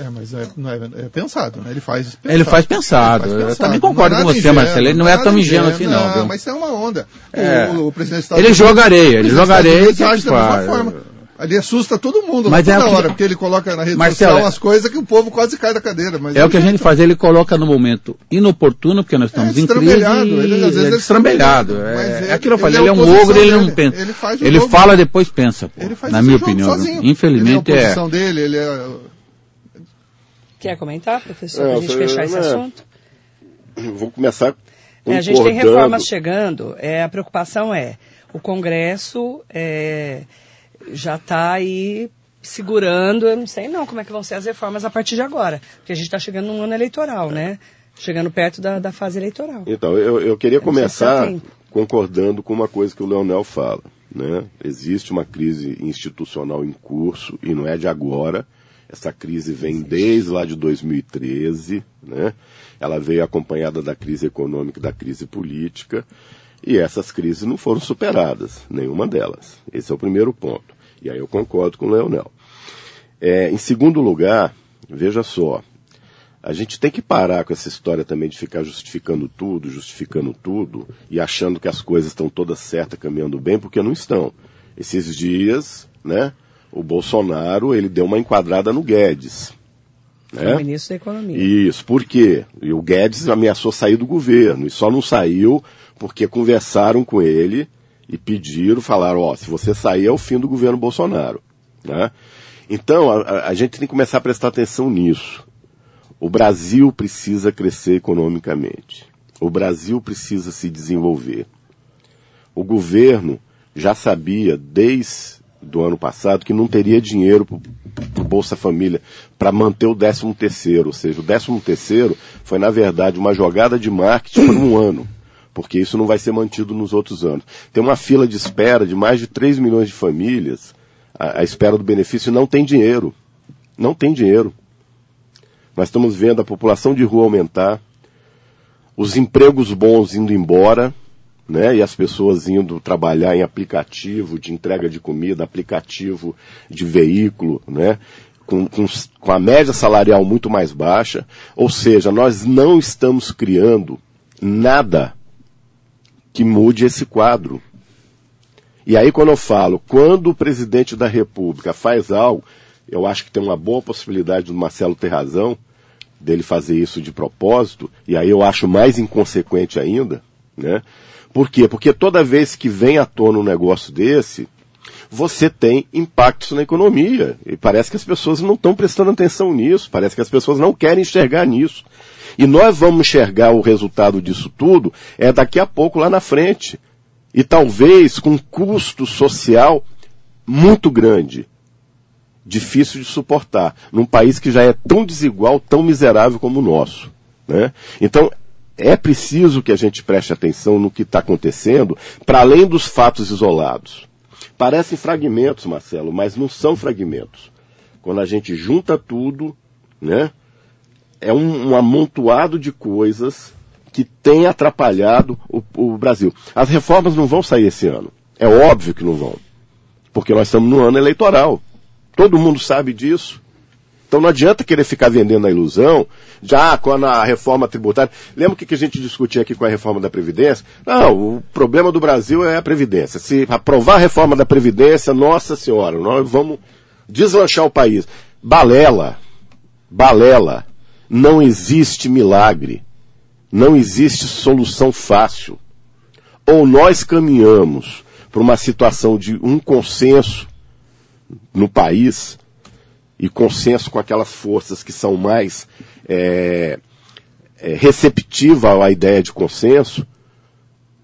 É, mas é, não é, é pensado, né? Ele faz pensado. Ele faz pensado. Ele faz Eu também é concordo com você, ingênuo, Marcelo. Ele não é tão ingênuo assim, não, Não, viu? mas isso é uma onda. O, É. o, o presidente dos Estados Ele joga areia, ele joga areia Unidos e age da mesma forma. Ele assusta todo mundo Mas é toda que- hora, porque ele coloca na rede Marcelo, social é- as coisas que o povo quase cai da cadeira. Mas É o que a ele- gente faz, ele coloca no momento inoportuno, porque nós estamos em crise. ele, às vezes, é ele destrambelhado. É, ele- é aquilo que eu falei, ele ele é é um ogro, ele não pensa. ele Ele fala, depois pensa, pô, Ele faz na minha opinião. sozinho. Infelizmente ele é. a é. dele, ele é. Quer comentar, professor, para a gente fechar esse assunto? Vou começar É, a gente tem reformas chegando. É, a preocupação é, o Congresso é, já está aí segurando, eu não sei não como é que vão ser as reformas a partir de agora. Porque a gente está chegando num ano eleitoral, né? Chegando perto da, da fase eleitoral. Então, eu, eu queria se dá começar tempo. concordando com uma coisa que o Leonel fala. Né? Existe uma crise institucional em curso e não é de agora. Essa crise vem desde lá de 2013, né? Ela veio acompanhada da crise econômica e da crise política, e essas crises não foram superadas, nenhuma delas. Esse é o primeiro ponto. E aí eu concordo com o Leonel. É, em segundo lugar, veja só, a gente tem que parar com essa história também de ficar justificando tudo, justificando tudo, e achando que as coisas estão todas certas, caminhando bem, porque não estão. Esses dias, né, o Bolsonaro, ele deu uma enquadrada no Guedes. Né? o ministro da Economia. Isso, por quê? E o Guedes ameaçou sair do governo, e só não saiu porque conversaram com ele e pediram, falaram, ó, se você sair é o fim do governo Bolsonaro. Né? Então, a, a gente tem que começar a prestar atenção nisso. O Brasil precisa crescer economicamente. O Brasil precisa se desenvolver. O governo já sabia desde do ano passado que não teria dinheiro para o Bolsa Família para manter o 13 terceiro, ou seja, o 13 terceiro foi na verdade uma jogada de marketing por um ano, porque isso não vai ser mantido nos outros anos. Tem uma fila de espera de mais de 3 milhões de famílias à, à espera do benefício não tem dinheiro. Não tem dinheiro. Nós estamos vendo a população de rua aumentar, os empregos bons indo embora, né? E as pessoas indo trabalhar em aplicativo de entrega de comida, aplicativo de veículo, né? Com, com, com a média salarial muito mais baixa. Ou seja, nós não estamos criando nada que mude esse quadro. E aí quando eu falo, quando o presidente da República faz algo, eu acho que tem uma boa possibilidade do Marcelo ter razão, dele fazer isso de propósito, e aí eu acho mais inconsequente ainda, né? Por quê? Porque toda vez que vem à tona um negócio desse, você tem impactos na economia. E parece que as pessoas não estão prestando atenção nisso, parece que as pessoas não querem enxergar nisso. E nós vamos enxergar o resultado disso tudo é daqui a pouco lá na frente. E talvez com custo social muito grande. Difícil de suportar. Num país que já é tão desigual, tão miserável como o nosso. Né? Então, é preciso que a gente preste atenção no que está acontecendo, para além dos fatos isolados. Parecem fragmentos, Marcelo, mas não são fragmentos. Quando a gente junta tudo, né, é um, um amontoado de coisas que tem atrapalhado o, o Brasil. As reformas não vão sair esse ano. É óbvio que não vão. Porque nós estamos no ano eleitoral. Todo mundo sabe disso. Então não adianta querer ficar vendendo a ilusão, já quando a reforma tributária. Lembra o que a gente discutia aqui com a reforma da Previdência? Não, o problema do Brasil é a Previdência. Se aprovar a reforma da Previdência, nossa senhora, nós vamos deslanchar o país. Balela. Balela. Não existe milagre. Não existe solução fácil. Ou nós caminhamos para uma situação de um consenso no país, e consenso com aquelas forças que são mais é, é, receptivas à ideia de consenso,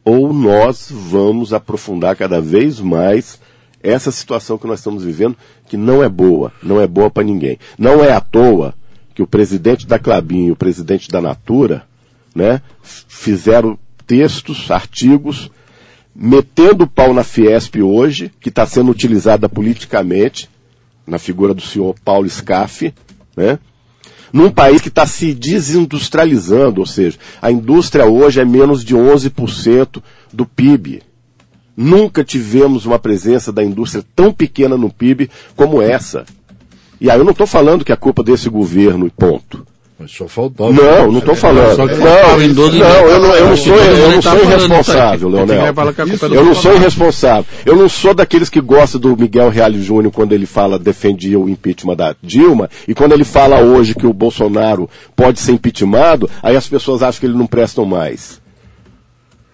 ou nós vamos aprofundar cada vez mais essa situação que nós estamos vivendo, que não é boa, não é boa para ninguém. Não é à toa que o presidente da Clabin e o presidente da Natura, né, fizeram textos, artigos, metendo o pau na Fiesp hoje, que está sendo utilizada politicamente, na figura do senhor Paulo Scaff, né? Num país que está se desindustrializando, ou seja, a indústria hoje é menos de 11% do PIB. Nunca tivemos uma presença da indústria tão pequena no PIB como essa. E aí eu não estou falando que é culpa desse governo ponto. Mas só faltava. Não, não estou falando. Só que Não, faltava em 12 não, eu não, eu não sou, eu não Tá sou falando irresponsável. Leonel. É Eu não sou irresponsável. Eu não sou daqueles que gostam do Miguel Reale Júnior quando ele fala, defendia o impeachment da Dilma, e quando ele fala hoje que o Bolsonaro pode ser impeachmentado, aí as pessoas acham que ele não prestam mais.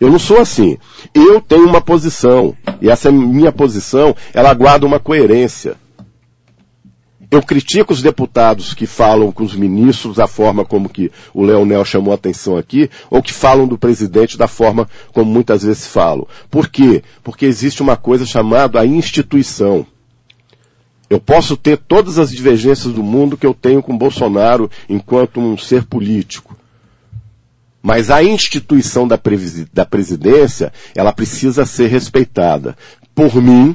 Eu não sou assim. Eu tenho uma posição, e essa minha posição, ela guarda uma coerência. Eu critico os deputados que falam com os ministros da forma como que o Leonel chamou a atenção aqui, ou que falam do presidente da forma como muitas vezes falam. Por quê? Porque existe uma coisa chamada a instituição. Eu posso ter todas as divergências do mundo que eu tenho com Bolsonaro enquanto um ser político. Mas a instituição da, presidência, ela precisa ser respeitada por mim,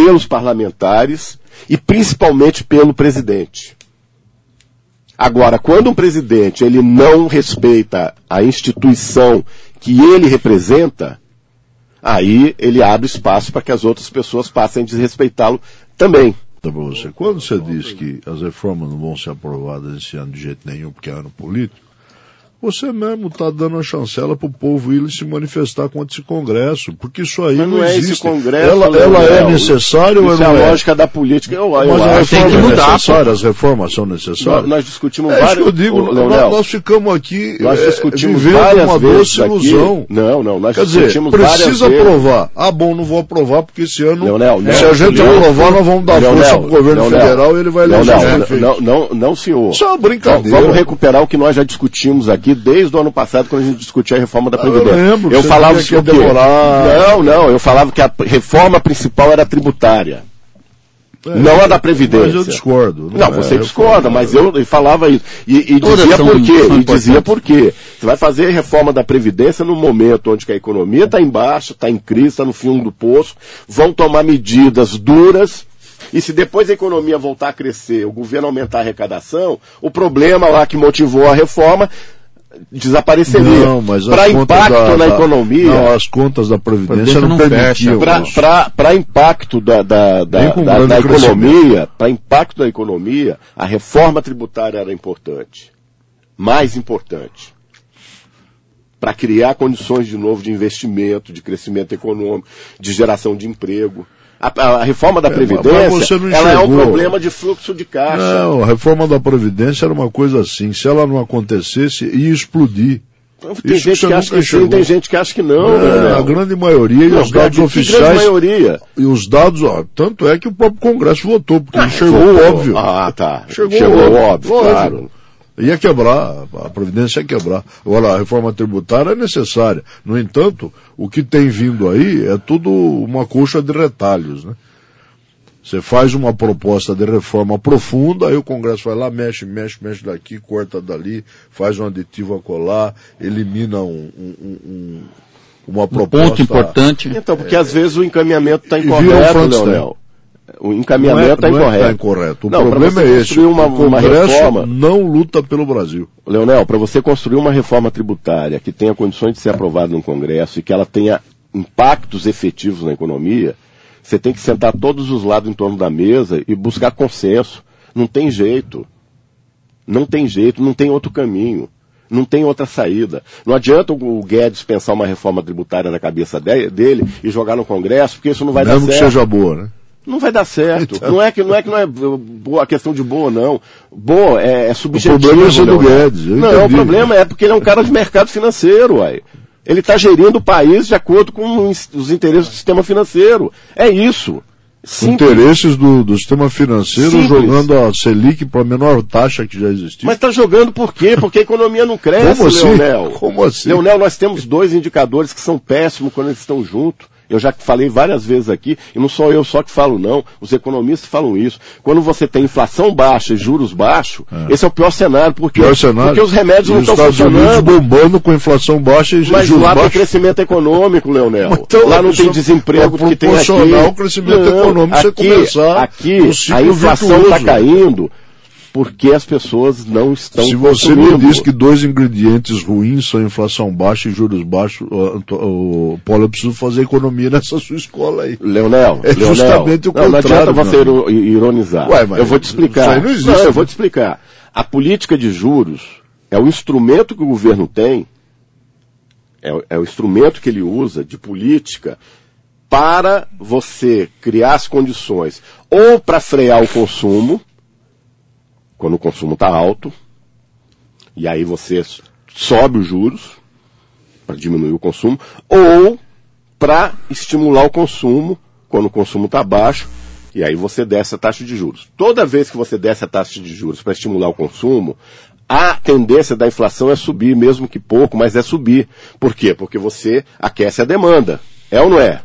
pelos parlamentares e principalmente pelo presidente. Agora, quando um presidente ele não respeita a instituição que ele representa, aí ele abre espaço para que as outras pessoas passem a desrespeitá-lo também. Para você. Quando você diz que as reformas não vão ser aprovadas esse ano de jeito nenhum, porque é ano político, você mesmo está dando a chancela para o povo ir se manifestar contra esse Congresso, porque isso aí Mas não, não é existe. esse Congresso. ela, Leonel. ela é necessária ou é não a é? lógica da política. Eu, eu Mas a acho tem que é mudar, necessária, as reformas são nós, necessárias. nós discutimos É isso várias. que eu digo, Ô, nós, Leonel, nós ficamos aqui nós é, discutimos vivendo várias uma doce aqui. ilusão. Não, não, nós Quer dizer, discutimos várias precisa aprovar. Ah, bom, não vou aprovar porque esse ano, Leonel, se a gente Leonel, aprovar, nós vamos dar Leonel, força para o governo Leonel, federal e ele vai eleger Leonel, não, não, não, não, senhor. Isso é uma brincadeira. Vamos recuperar o que nós já discutimos aqui desde o ano passado, quando a gente discutia a reforma da Ah, eu Previdência. lembro, eu falava que ia demorar. Não, não, eu falava que a reforma principal era a tributária. não a da Previdência. Mas eu discordo. Não, é você discorda, mas eu eu falava isso. E, e dizia por quê? E dizia por quê? Você vai fazer a reforma da Previdência no momento onde que a economia está embaixo, está em crise, está no fundo do poço, vão tomar medidas duras, e se depois a economia voltar a crescer, o governo aumentar a arrecadação, o problema lá que motivou a reforma desapareceria. Não, mas as Para contas impacto da- na da- economia, Não, as contas da Previdência Previdência não, não permitiam. para impacto da, da, da, da- da economia, para impacto da economia, a reforma tributária era importante. Mais importante. Para criar condições de novo de investimento, de crescimento econômico, de geração de emprego. A, a- a reforma da É, Previdência, ela é um problema de fluxo de caixa. Não, a reforma da Previdência era uma coisa assim. Se ela não acontecesse, ia explodir. tem isso gente você que acha que sim, tem gente que acha que não. É, né, a Léo? grande maioria e Não, os dados que oficiais. grande maioria. E os dados, ó, tanto é que o próprio Congresso votou, porque ele chegou óbvio. Ah, tá. Chegou, Chegou, óbvio, óbvio, óbvio. Ia quebrar, a Previdência ia quebrar. Agora, a reforma tributária é necessária. No entanto, o que tem vindo aí é tudo uma coxa de retalhos, né? Você faz uma proposta de reforma profunda, aí o Congresso vai lá, mexe, mexe, mexe daqui, corta dali, faz um aditivo a colar, elimina um, um- um- um- uma Um proposta. ponto importante. Então, porque às vezes o encaminhamento está um incorreto, Frankenstein. Leonel. O Não é, encaminhamento está não é que incorreto. tá incorreto. O Não, problema é esse. construir uma- o Congresso reforma- não luta pelo Brasil. Leonel, para você construir uma reforma tributária que tenha condições de ser aprovada no Congresso e que ela tenha impactos efetivos na economia, você tem que sentar todos os lados em torno da mesa e buscar consenso. Não tem jeito. Não tem jeito, não tem outro caminho. Não tem outra saída. Não adianta o Guedes pensar uma reforma tributária na cabeça de- dele e jogar no Congresso, porque isso não vai Mesmo dar que certo. seja boa, né? Não vai dar certo. Então. Não é que não é que não é boa a questão de boa não. Boa é, é subjetivo. problema é ser do Leonardo. Guedes, Não, entendi. o problema é porque ele é um cara de mercado financeiro, uai. Ele está gerindo o país de acordo com os interesses do sistema financeiro. É isso. Simples. Interesses do, do sistema financeiro Simples. jogando a Selic para a menor taxa que já existiu. Mas está jogando por quê? Porque a economia não cresce, Como assim? Leonel. Como assim? Leonel, nós temos dois indicadores que são péssimos quando eles estão juntos. Eu já falei várias vezes aqui, e não sou eu só que falo, não. Os economistas falam isso. Quando você tem inflação baixa e juros baixos, esse é o pior cenário. Por quê? Pior cenário. Porque os remédios E não os estão Estados Unidos funcionando. bombando com inflação baixa e Mas juros lá tem crescimento econômico, Leonel. Então, lá não tem desemprego é que tem aqui. ao crescimento econômico você aqui, começar aqui um a inflação está caindo porque as pessoas não estão Se você me diz que dois ingredientes ruins são inflação baixa e juros baixos, o, Paulo, eu preciso fazer economia nessa sua escola aí. Leonel, É Leonel, justamente o não, não contrário, adianta você iro- ironizar. Ué, eu vou te explicar. isso aí não existe, eu né? vou te explicar. A política de juros é o instrumento que o governo tem, é, é o instrumento que ele usa de política para você criar as condições ou para frear o consumo, quando o consumo está alto, e aí você sobe os juros para diminuir o consumo, ou para estimular o consumo quando o consumo está baixo, e aí você desce a taxa de juros. Toda vez que você desce a taxa de juros para estimular o consumo, a tendência da inflação é subir, mesmo que pouco, mas é subir. Por quê? Porque você aquece a demanda. É ou não é?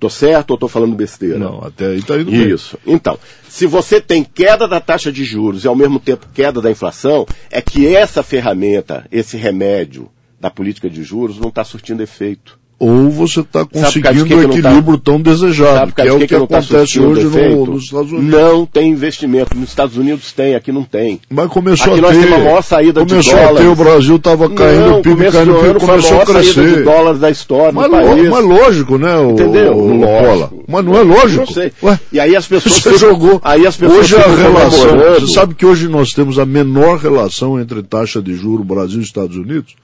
Tô certo ou tô falando besteira? Não, até aí tá indo bem. Isso. Então, se você tem queda da taxa de juros e ao mesmo tempo queda da inflação, é que essa ferramenta, esse remédio da política de juros não está surtindo efeito. Ou você está conseguindo que o não tá- equilíbrio tão desejado, que é o que que, tá acontece surtindo hoje no- nos Estados Unidos. Não tem investimento. Nos Estados Unidos tem, aqui não tem. Mas começou Aqui a nós ter. temos a maior saída de começou a ter, dólares. o Brasil estava caindo, não, o PIB caindo, do o PIB a começou a maior saída de crescer. dólares da história Mas, país. mas lógico, né, o, Entendeu? o, Lógico. Mas não é lógico. Não sei. Ué, E aí as pessoas você ficam- jogou. Aí as pessoas hoje a ficam relação. Você sabe que hoje nós temos a menor relação entre taxa de juro Brasil e Estados Unidos?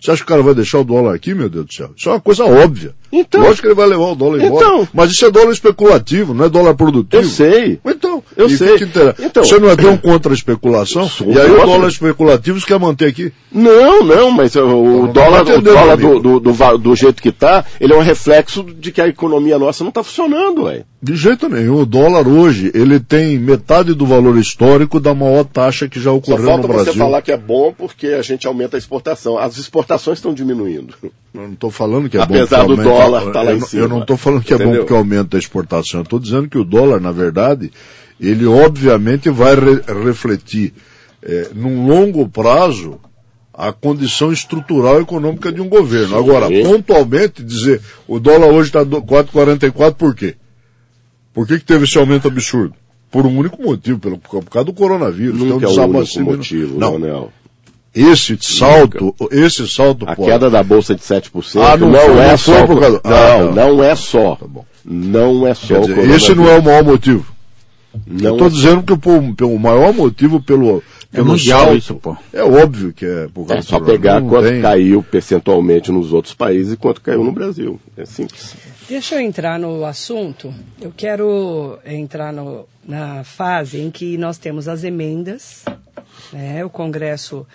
Você acha que o cara vai deixar o dólar aqui, meu Deus do céu? Isso é uma coisa óbvia. Então. Lógico que ele vai levar o dólar embora. Então. Mas isso é dólar especulativo, não é dólar produtivo. Eu sei. Então, Eu sei. Então- você não é tão contra a especulação? Sou e aí o dólar especulativo você quer manter aqui? Não, não, mas o, o não dólar, vai o dólar do, do, do, do jeito que está, ele é um reflexo de que a economia nossa não está funcionando, ué. De jeito nenhum. O dólar hoje, ele tem metade do valor histórico da maior taxa que já Só ocorreu falta no você Brasil. falar que é bom porque a gente aumenta a exportação. As exportações estão diminuindo. Eu não estou falando que é Apesar bom do porque aumenta- dólar tá lá eu, em não- cima. Eu não estou falando que é bom Entendeu? porque aumenta a exportação. Eu estou dizendo que o dólar, na verdade, ele obviamente vai re- refletir eh, num longo prazo a condição estrutural econômica de um governo. Agora, pontualmente, dizer o dólar hoje está 4,44 por quê? Por que, que teve esse aumento absurdo? Por um único motivo, pelo, por causa do coronavírus. Nunca é um o único motivo, Não, Leonel. Esse salto, esse salto A pode- queda da bolsa de 7% Ah, não não, foi- é não só. o por causa- Não, Ah, tá. não é só. Tá bom. Não é só. Quer o dizer, esse não é o maior motivo. Não Eu estou é- dizendo que o, pelo maior motivo pelo, É pelo mundial salto, isso, pô. É óbvio que é por É causa só do- pegar não quanto tem- caiu percentualmente nos outros países e quanto caiu no Brasil. É simples. Deixa eu entrar no assunto. Eu quero entrar no- na fase em que nós temos as emendas, né, o Congresso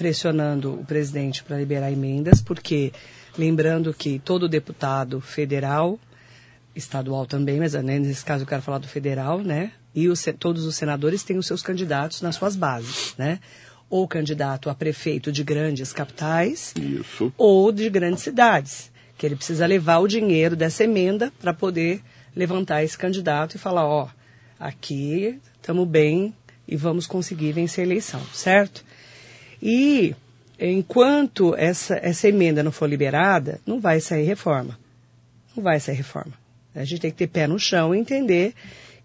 pressionando o presidente para liberar emendas, porque lembrando que todo deputado federal, estadual também, mas né, nesse caso eu quero falar do federal, né? E os todos os senadores têm os seus candidatos nas suas bases, né? Ou candidato a prefeito de grandes capitais, Isso. ou de grandes cidades, que ele precisa levar o dinheiro dessa emenda para poder levantar esse candidato e falar, ó, aqui estamos bem e vamos conseguir vencer a eleição, certo? E enquanto essa, essa emenda não for liberada, não vai sair reforma. Não vai sair reforma. A gente tem que ter pé no chão e entender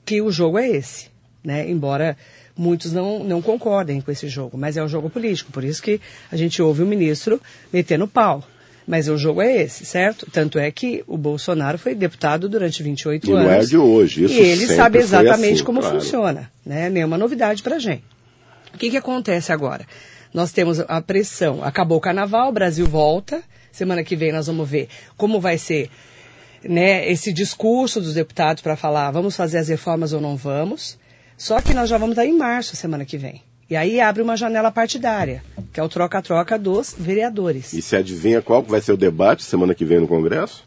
que o jogo é esse, né? Embora muitos não, não concordem com esse jogo, mas é um jogo político, por isso que a gente ouve o ministro metendo pau. Mas o jogo é esse, certo? Tanto é que o Bolsonaro foi deputado durante 28 E não anos. é de hoje, isso E ele sabe exatamente assim, como claro. funciona, né? Nenhuma novidade pra gente. O que, que acontece agora? Nós temos a pressão. Acabou o carnaval, o Brasil volta. Semana que vem nós vamos ver como vai ser né, esse discurso dos deputados para falar vamos fazer as reformas ou não vamos. Só que nós já vamos estar em março semana que vem. E aí abre uma janela partidária, que é o troca-troca dos vereadores. E se adivinha qual vai ser o debate semana que vem no Congresso?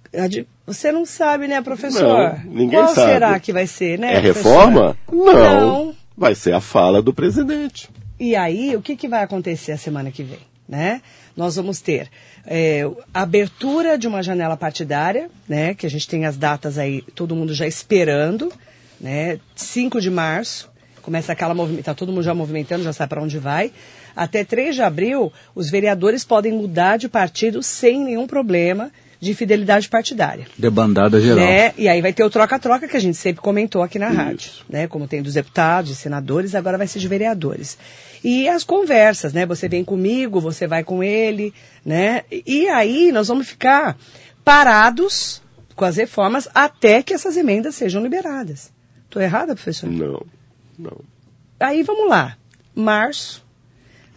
Você não sabe, né, professor? Não, ninguém Qual sabe. será que vai ser, né? é professora? reforma? Não. Não. Vai ser a fala do presidente. E aí, o que, que vai acontecer a semana que vem? né? Nós vamos ter é, abertura de uma janela partidária, né? Que a gente tem as datas aí, todo mundo já esperando, né? 5 de março, começa aquela movimentação, tá todo mundo já movimentando, já sabe para onde vai. Até 3 de abril, os vereadores podem mudar de partido sem nenhum problema de fidelidade partidária. Debandada geral. Né? E aí vai ter o troca-troca que a gente sempre comentou aqui na rádio, né? Como tem dos deputados, de senadores, agora vai ser de vereadores. E as conversas, né? Você vem comigo, você vai com ele, né? E aí nós vamos ficar parados com as reformas até que essas emendas sejam liberadas. Estou errada, professor? Não, não. Aí vamos lá. Março,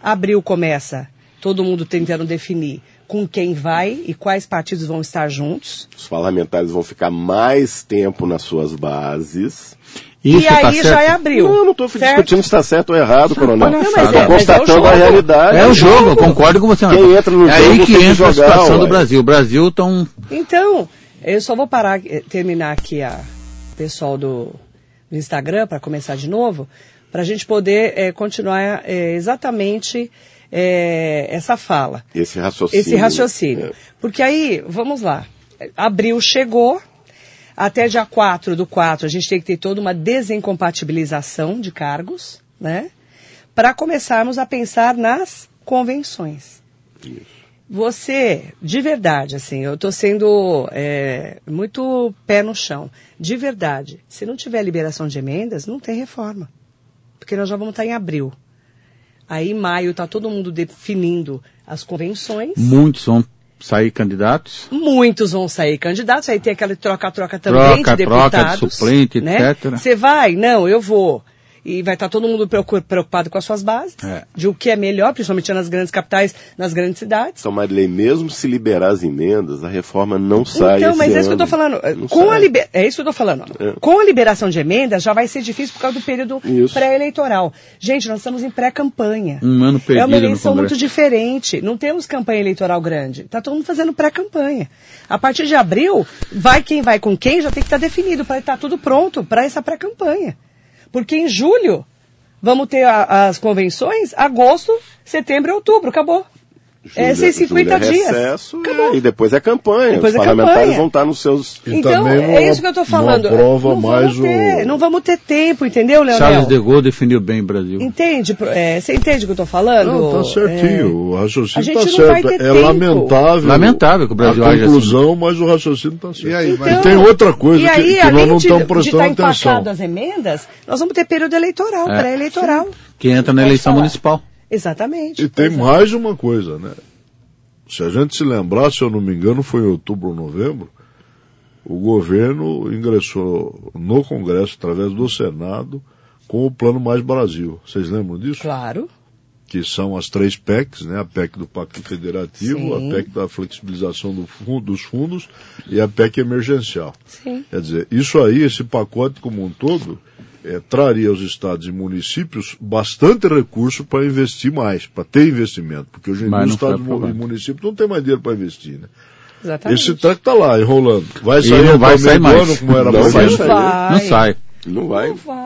abril começa, todo mundo tentando definir com quem vai e quais partidos vão estar juntos. Os parlamentares vão ficar mais tempo nas suas bases. E tá aí já é abril. Não, eu não estou discutindo se está certo ou errado, coronel. Não, mas Estou é- mas é o constatando a realidade. É o jogo, eu concordo com você. Quem entra no é jogo aí que entra a jogar, situação do ué. Brasil. O Brasil tão Então, eu só vou parar, eh, terminar aqui a pessoal do, do Instagram para começar de novo, para a gente poder eh, continuar eh, exatamente essa fala, Esse raciocínio. esse raciocínio. É. Porque aí, vamos lá, abril chegou, até dia 4 do 4 a gente tem que ter toda uma desincompatibilização de cargos, né? Para começarmos a pensar nas convenções. Você, de verdade, assim, eu estou sendo é, muito pé no chão. De verdade, se não tiver liberação de emendas, não tem reforma. Porque nós já vamos estar em abril. Aí, em maio, está todo mundo definindo as convenções. muitos vão sair candidatos. Muitos vão sair candidatos, aí tem aquela troca-troca também Troca, de troca de deputados. suplente, né? etc. Você vai? Não, eu vou. E vai estar todo mundo preocu- preocupado com as suas bases, É. de o que é melhor, principalmente nas grandes capitais, nas grandes cidades. Então, Marilei, mesmo se liberar as emendas, a reforma não sai Então, esse mas é isso que eu estou falando. Não Com a sai. liber... É isso que eu estou falando. É. Com a liberação de emendas, já vai ser difícil por causa do período Isso. pré-eleitoral. Gente, nós estamos em pré-campanha. Um ano É perdido uma no eleição muito diferente. Não temos campanha eleitoral grande. Está todo mundo fazendo pré-campanha. A partir de abril, vai quem vai com quem já tem que estar definido para estar tudo pronto para essa pré-campanha. Porque em julho vamos ter a- as convenções, agosto, setembro e outubro. Acabou. É Julho- 150 julho é dias. Recesso. E depois é campanha. Depois Os é parlamentares campanha. vão estar nos seus. E Então, é isso que eu estou falando. Não aprova não mais vamos ter, o. Não vamos ter tempo, entendeu, Leonel? Charles de Gaulle definiu bem o Brasil. Entende? é, você entende o que eu estou falando? Não, tá certinho. É, o a raciocínio está certo. É tempo. lamentável. Lamentável que o Brasil a age conclusão, mas o raciocínio está certo. E aí, vai- e tem outra coisa e que, aí, que nós não de, estamos de prestando estar atenção. as emendas, nós vamos ter período eleitoral, É. pré-eleitoral. Que entra na Pode eleição municipal. Exatamente. E tem é. mais uma coisa, né? Se a gente se lembrar, se eu não me engano, foi em outubro ou novembro, o governo ingressou no Congresso, através do Senado, com o Plano Mais Brasil. Vocês lembram disso? Claro. Que são as três PECs, né? A PEC do Pacto Federativo, Sim. a PEC da flexibilização do fundo- dos fundos e a PEC emergencial. Sim. Quer dizer, isso aí, esse pacote como um todo, eh, traria aos estados e municípios bastante recurso para investir mais, para ter investimento, porque hoje em dia os estados e municípios não têm mais dinheiro para investir, né? Exatamente. Esse treco está lá, enrolando. Vai E sair não vai sair mais. ano, como era Não vai sair. Não sai. Não vai. Não vai.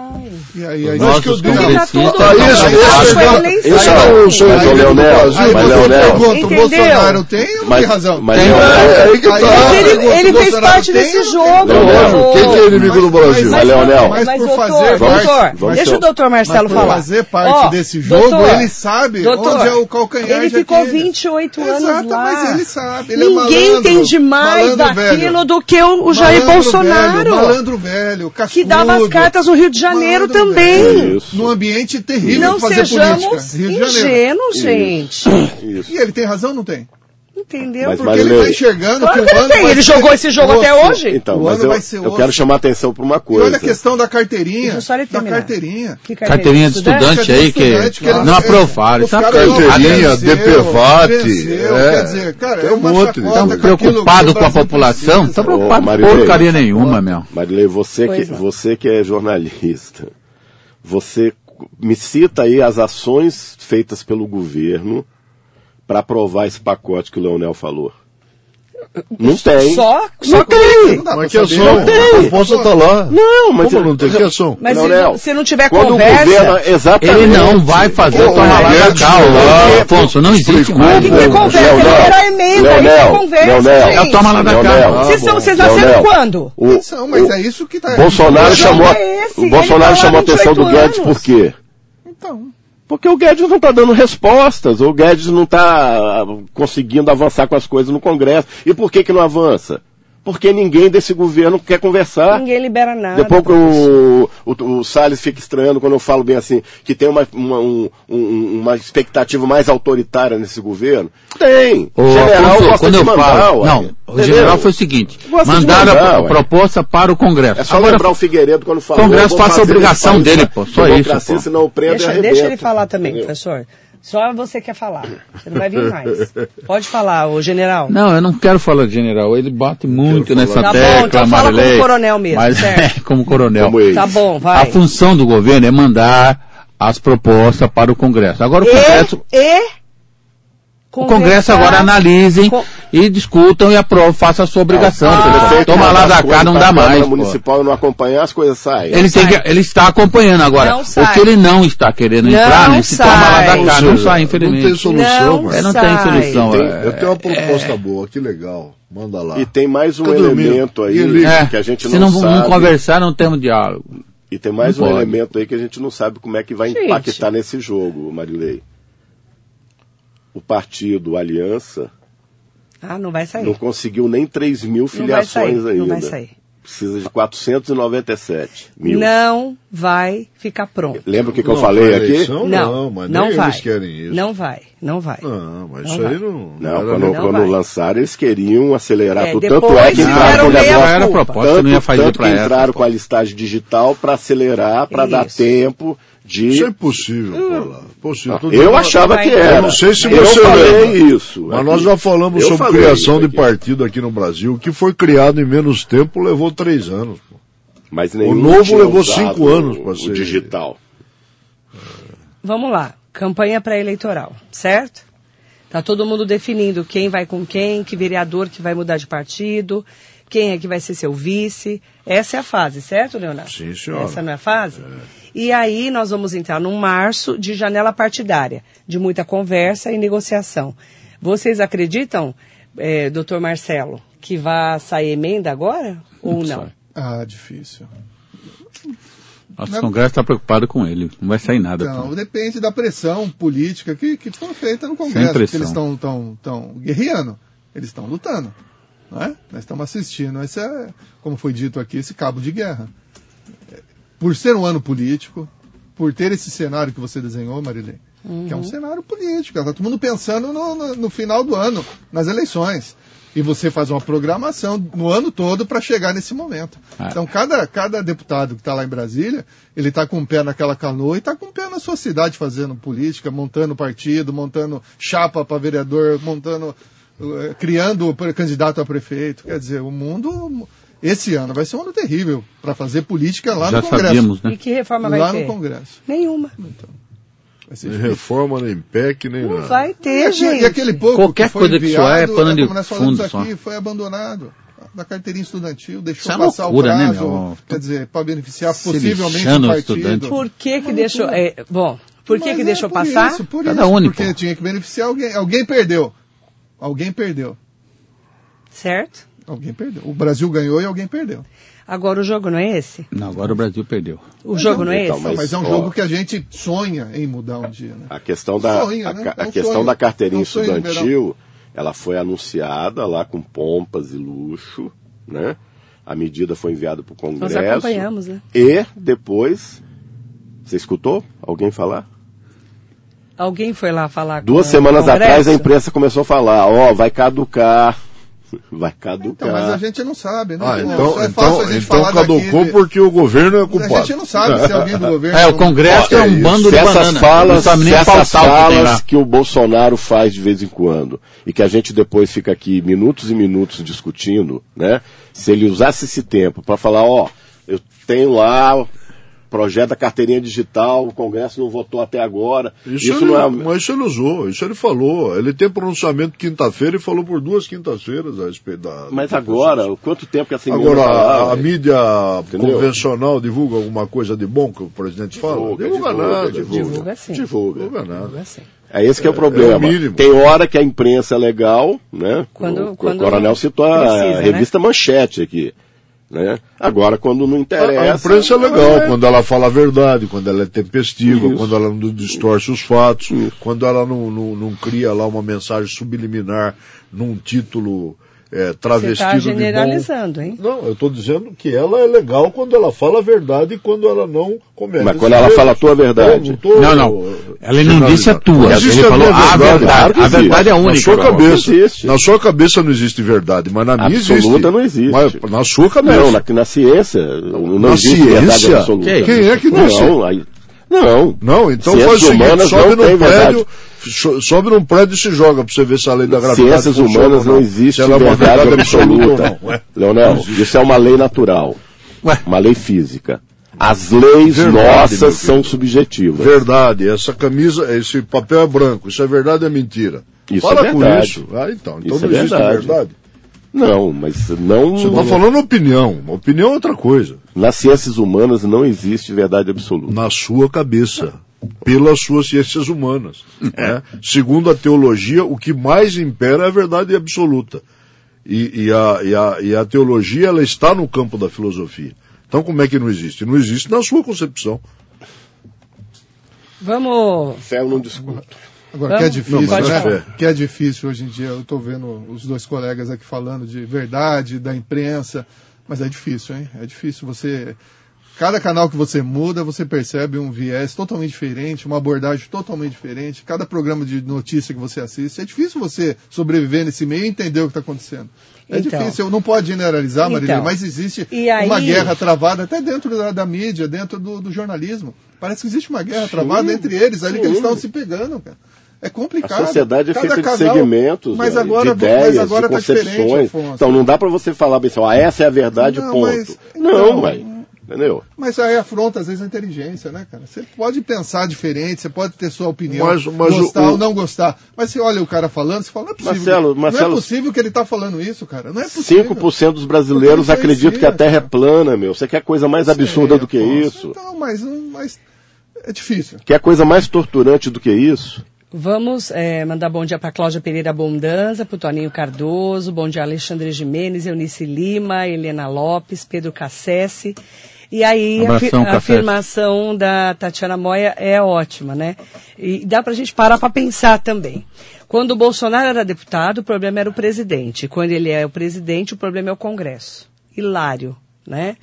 E aí, aí Nós, que eu Porque tá tudo- Ah, isso, tá esse tudo é- com a eleição. esse é o Mas, direito do Leonel, aí mas, Leonel, pergunta, o? Bolsonaro tem ou Mas, tem razão? mas, É aí Aí tá. Ele, o fez parte desse não jogo. Quem que é inimigo do Brasil? Mas, Leonel, mas por fazer doutor, deixa o doutor Marcelo falar. fazer parte desse jogo, ele sabe onde é o calcanhar Ele ficou Aquiles. 28 anos lá. mas ele sabe. É Ninguém entende mais daquilo do que o, o Jair Bolsonaro. Malandro velho, que dava as cartas no Rio de Janeiro malandro também. velho, Isso. Num ambiente terrível Não de fazer sejamos política. Rio de Janeiro. ingênuos, gente. Isso. E ele tem razão ou não tem? Entendeu? Mas, Porque Marilei, ele tá enxergando Claro que que o ano tem, ele ser jogou esse jogo até osso. hoje. Então, O mas ano eu, vai ser eu quero chamar a atenção para uma E coisa. olha a questão da carteirinha. Da carteirinha. Que Carteirinha de estudante aí que Estudante que não aprovaram. Isso é Carteirinha, DPVAT, é. Quer dizer, cara, Tem é um uma Estão preocupados com a população? Estão preocupados com porcaria nenhuma, meu. Marilei, você que, não. você que é jornalista, você me cita aí as ações feitas pelo governo para aprovar esse pacote que o Leonel falou. Não tem. Só, Não só tem. Não dá Mas que ação? Não tem. A proposta está lá. Não, mas Como não tem que ação? Mas Não, se, Léo. se não tiver Quando conversa. o governo, exatamente. Ele não vai fazer Ô, tomar lá da ô, Afonso, não existe mais. O que, é Não, conversa? Ele era emenda, é Leonel, conversa, Leonel. gente. É o toma lá da. Leonel, Vocês, são, vocês Leonel, nasceram quando? O, Atenção, mas o é isso que tá. Bolsonaro O chamou, é esse, o ele Bolsonaro tá chamou a atenção do 28 Guedes por quê? Então. Porque o Guedes não está dando respostas, o Guedes não está conseguindo avançar com as coisas no Congresso. E por que que não avança? Porque ninguém desse governo quer conversar. Ninguém libera nada. Depois que o, o, o Salles fica estranhando quando eu falo bem assim, que tem uma, uma, um- um- uma expectativa mais autoritária nesse governo. Tem. Ô, general Afonso, quando de eu mandar, falo, não, o general foi o seguinte, mandaram mandar, a, proposta para o Congresso. É só Agora, lembrar o Figueiredo quando falou. Congresso eu vou faça a obrigação dele, pô, só isso, pô. senão o Deixa, deixa ele falar também, Entendeu? professor. Só você quer falar. Você não vai vir mais. Pode falar, ô general. Não, eu não quero falar de general, ele bate muito nessa Tá bom, tecla, então fala como coronel mesmo, Mas certo. é, como coronel. Como ele. Tá bom, vai. A função do governo é mandar as propostas para o Congresso. Agora o Congresso, E, e o Congresso agora analisem com- e discutam e aprovem, faça a sua obrigação. Ah, Toma lá da cá, não dá mais. pô. municipal não acompanhar, as coisas saem. Ele, tem que, ele está acompanhando agora. Não o que ele não está querendo Não entrar, né? Se toma lá da cá, não sai, Não infelizmente. tem solução, Não É, não tem solução. Tem- é. eu tenho uma proposta boa, que legal. Manda lá. E tem mais um dormindo. elemento aí ele- É, que a gente se não, não, sabe. não conversar, não temos diálogo. E tem mais Não um pode. elemento aí que a gente não sabe como é que vai Gente. impactar nesse jogo, Marilei. O partido Aliança Ah, não vai sair. não conseguiu nem 3 mil Não filiações sair, ainda. não vai sair. Precisa de 497 mil. Não vai ficar pronto. Lembra o que, que Não, eu falei aqui? eleição, Não, não, mas não nem vai. eles querem isso. Não vai, não vai. Não, mas Não isso vai. aí não. Não, quando, Não quando vai. lançaram, eles queriam acelerar É, tudo. Tanto é que entraram com o negócio. era a proposta, Tanto, não ia fazer tanto para que essa. entraram com a listagem digital para acelerar, para dar tempo de. Isso é impossível, Paula. Impossível. Tô Eu achava que era. Eu não sei se eu você falei lembra. isso. Mas aqui. nós já falamos Eu sobre criação de partido aqui no Brasil. O que foi criado em menos tempo levou três anos. pô. Mas O novo levou cinco anos o- pra o ser- digital. Vamos lá. Campanha pré-eleitoral, certo? Tá todo mundo definindo quem vai com quem, que vereador que vai mudar de partido, quem é que vai ser seu vice. Essa é a fase, certo, Leonardo? Sim, senhora. Essa não é a fase? E aí nós vamos entrar num março de janela partidária, de muita conversa e negociação. Vocês acreditam, eh, doutor Marcelo, que vai sair emenda agora ou não? Ah, difícil. Nosso Congresso está preocupado com ele. Não vai sair nada. Então, pô. depende da pressão política que, que foi feita no Congresso. eles estão tão, tão guerreando, eles estão lutando. Não é? Nós estamos assistindo. Esse é, como foi dito aqui, esse cabo de guerra. Por ser um ano político, por ter esse cenário que você desenhou, Marilene, que é um cenário político. Está todo mundo pensando no, no, no final do ano, nas eleições. E você faz uma programação no ano todo para chegar nesse momento. Ah. Então, cada, cada deputado que está lá em Brasília, ele está com um pé naquela canoa e está com um pé na sua cidade fazendo política, montando partido, montando chapa para vereador, montando, eh, criando candidato a prefeito. Quer dizer, o mundo, esse ano vai ser um ano terrível para fazer política lá Já no Congresso. sabíamos, né? E que reforma vai Lá ter? no Congresso. Nenhuma. Vai ser Nem reforma, nem PEC, nem Não nada. vai E, ter, aqui- gente. e aquele pouco Qualquer que foi coisa que enviado, soar é pano de como nós falamos fundo só. aqui, foi abandonado. Da carteirinha estudantil, deixou Isso é passar loucura, o né, prazo, meu? quer dizer, para beneficiar Se possivelmente o o partido. estudante. Por que que deixou... é, bom, por que Mas que é deixou por passar? Isso, por Cada isso, único. porque tinha que beneficiar alguém. Alguém perdeu. Alguém perdeu. Certo? Alguém perdeu. O Brasil ganhou e alguém perdeu. Agora o jogo não é esse? Não, agora o Brasil perdeu. O jogo não é então, esse? Mas, Mas, é um ó, jogo que a gente sonha em mudar um dia, né? A questão da, Sonho, a, né? a um questão sonho. da carteirinha estudantil, ela foi anunciada lá com pompas e luxo, né? A medida foi enviada para o Nós Congresso. acompanhamos, né? E depois, você escutou alguém falar? Alguém foi lá falar com Duas semanas atrás a imprensa começou a falar, ó, vai caducar, vai caducar. Então, mas a gente não sabe, né? Ah, Não, então, só é fácil a então, gente então falar caducou daqui, porque o governo é A culpado. gente não sabe se alguém do governo... É, o Congresso Ó, é um isso. bando de essas banana. falas, se essas que falas lá. que o Bolsonaro faz de vez em quando e que a gente depois fica aqui minutos e minutos discutindo, né? Se ele usasse esse tempo para falar, ó, eu tenho lá projeto da carteirinha digital, o Congresso não votou até agora. Isso, ele, não é... Mas isso ele usou, isso ele falou. Ele tem pronunciamento quinta-feira e falou por duas quintas-feiras a respeito da. Mas agora, quanto tempo que essa Agora, a, a, mídia Entendeu? convencional divulga alguma coisa de bom que o presidente fala? Divulga, divulga, divulga nada. Divulga, divulga sim. Divulga. divulga nada. Divulga sim. É esse que é, é o problema. É o Tem hora que a imprensa é legal, né? Quando, o, quando o Coronel citou precisa, a revista né? Manchete aqui. Né? Agora, quando não interessa. A, imprensa é legal, é... quando ela fala a verdade, quando ela é tempestiva, Isso. quando ela não distorce os fatos, Isso. quando ela não, não, não cria lá uma mensagem subliminar num título é, travestido Você tá generalizando, hein? Não, eu estou dizendo que ela é legal quando ela fala a verdade e quando ela não comete. Mas quando ela fala a tua verdade. Não, tô, não, não. Ela não disse a tua. Ele falou a verdade. A verdade é a única. Na sua cabeça, na sua cabeça não existe verdade, mas na minha existe. Absoluta não existe. Mas na sua cabeça. Não, na, na ciência não na existe ciência? verdade absoluta. Quem é que não? Não, não. Não, então faz o seguinte, sobe num prédio, sobe num prédio e se joga para você ver se a lei da gravidade Ciências humanas não, existe ela verdade, verdade absoluta. Não, Leonel, isso é uma lei natural. Ué. Uma lei física. As leis verdade, nossas são subjetivas. Verdade, essa camisa, esse papel é branco, isso é verdade ou é mentira? Isso Fala é verdade. com isso. Ah, então, então Isso não é existe verdade. verdade. Não, mas não. Você está falando opinião. Opinião é outra coisa. Nas ciências humanas não existe verdade absoluta. Na sua cabeça. Pelas suas ciências humanas. né? Segundo a teologia, o que mais impera é a verdade absoluta. E, e, a, e, a, e a teologia, ela está no campo da filosofia. Então, como é que não existe? Não existe na sua concepção. Vamos. Fé eu não discuto. Agora, que é difícil, Não, né? falar. Que é difícil hoje em dia. Eu estou vendo os dois colegas aqui falando de verdade, da imprensa, mas é difícil, hein? É difícil você. Cada canal que você muda, você percebe um viés totalmente diferente, uma abordagem totalmente diferente. Cada programa de notícia que você assiste, é difícil você sobreviver nesse meio e entender o que está acontecendo. É Então. difícil, não pode generalizar, Marília, Então. mas existe E aí- uma guerra travada até dentro da, da mídia, dentro do, do jornalismo. Parece que existe uma guerra travada entre eles, ali que sim. eles estão se pegando, cara. É complicado. A sociedade é Cada feita de canal- segmentos, mas né, agora, de ideias, mas agora de tá diferente, concepções. Afonso. então não dá para você falar bem assim, ó, essa é a verdade, Não, ponto. mas- não, então- mas, entendeu? Mas aí afronta, às vezes, a inteligência, né, cara? Você pode pensar diferente, você pode ter sua opinião, Mas- mas gostar o- ou não gostar. Mas você olha o cara falando, você fala, não é possível. Marcelo, não Marcelo- é possível que ele tá falando isso, cara. Não é possível. 5% dos brasileiros acreditam que a Terra é plana, meu. Você quer coisa mais absurda do que Afonso. isso? Então, mas, mas é difícil. Quer coisa mais torturante do que isso? Vamos eh, mandar bom dia para Cláudia Pereira Bondanza, para o Toninho Cardoso, bom dia Alexandre Jimenez, Eunice Lima, Helena Lopes, Pedro Cassese. E aí a, Abração, a Cassese. afirmação da Tatiana Moia é ótima, né? E dá para a gente parar para pensar também. Quando o Bolsonaro era deputado, o problema era o presidente. Quando ele é o presidente, o problema é o Congresso. Hilário, né?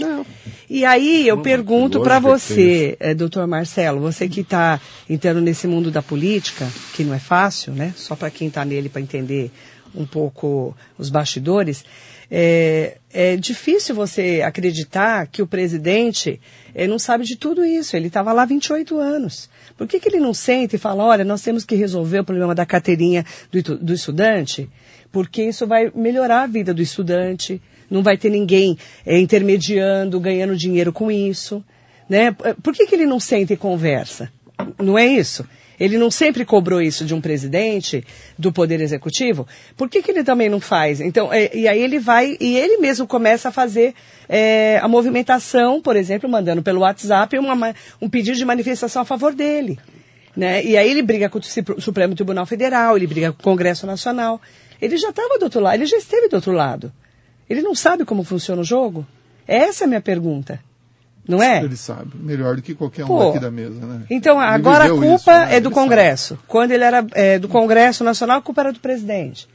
E aí eu pergunto que para você, eh, doutor Marcelo, você que está entrando nesse mundo da política, que não é fácil, né? Só para quem está nele para entender um pouco os bastidores, é, é difícil você acreditar que o presidente eh, não sabe de tudo isso. Ele estava lá há 28 anos. Por que, que ele não senta e fala, olha, nós temos que resolver o problema da carteirinha do, do estudante? Porque isso vai melhorar a vida do estudante, não vai ter ninguém eh, intermediando, ganhando dinheiro com isso. Né? Por que, que ele não senta e conversa? Não é isso? Ele não sempre cobrou isso de um presidente do Poder Executivo? Por que, que ele também não faz? Então, é, e aí ele vai, e ele mesmo começa a fazer é, a movimentação, por exemplo, mandando pelo WhatsApp uma ma- um pedido de manifestação a favor dele. Né? E aí ele briga com o Supremo Tribunal Federal, ele briga com o Congresso Nacional. Ele já estava do outro lado, ele já esteve do outro lado. Ele não sabe como funciona o jogo? Essa é a minha pergunta. Não é? Ele sabe, melhor do que qualquer um Pô, aqui da mesa, né? Então, Ele agora a culpa isso, né? é do Ele Congresso. Quando ele era é, do Congresso Nacional, a culpa era do presidente.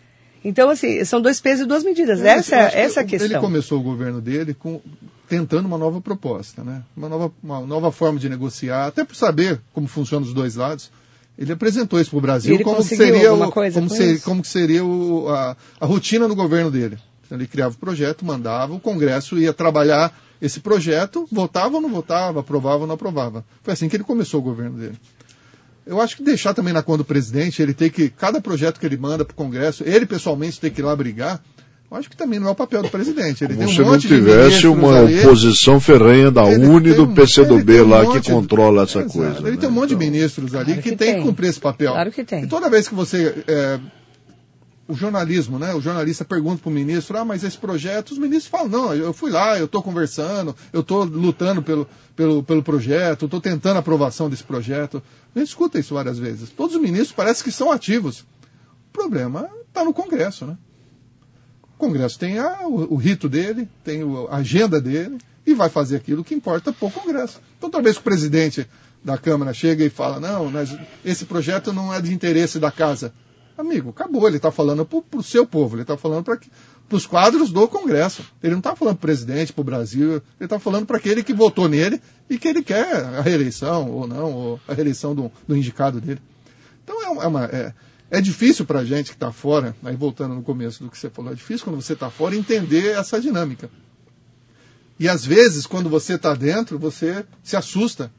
Então, assim, são dois pesos e duas medidas. sabe. essa Eu é, que essa é a Ele questão. começou o governo dele com, tentando uma nova proposta, né? Uma nova, uma nova forma de negociar, até por saber como funciona os dois lados. Ele apresentou isso para o Brasil como seria, o, coisa como, com ser- como que seria o- a, a rotina do governo dele. Ele criava o projeto, mandava, o Congresso ia trabalhar esse projeto, votava ou não votava, aprovava ou não aprovava. Foi assim que ele começou o governo dele. Eu acho que deixar também na conta do presidente, ele tem que, cada projeto que ele manda para o Congresso, ele pessoalmente tem que ir lá brigar, Eu acho que também não é o papel do presidente. Ele Como tem um se não monte de tivesse uma ali. oposição ferrenha da Ele UNE e do PCdoB um lá monte que de- controla essa Exato. coisa. Ele né? tem um monte de Então, ministros ali Claro que, que tem que cumprir esse papel. Claro que tem. E toda vez que você. é, o jornalismo, né? O jornalista pergunta para o ministro, ah, mas esse projeto, os ministros falam, não, eu fui lá, eu estou conversando, eu estou lutando pelo, pelo, pelo projeto, estou tentando a aprovação desse projeto. A gente escuta isso várias vezes. Todos os ministros parecem que são ativos. O problema está no Congresso, né? O Congresso tem a- o, o rito dele, tem a agenda dele e vai fazer aquilo que importa para o Congresso. Então, talvez o presidente da Câmara chega e fala, não, esse projeto não é de interesse da casa. Amigo, acabou, ele está falando para o seu povo, ele está falando para os quadros do Congresso. Ele não está falando para o presidente, para o Brasil, ele está falando para aquele que votou nele e que ele quer a reeleição ou não, ou a reeleição do, do indicado dele. Então é, é uma, é, é difícil para a gente que está fora, aí voltando no começo do que você falou, é difícil quando você está fora entender essa dinâmica. E às vezes, quando você está dentro, você se assusta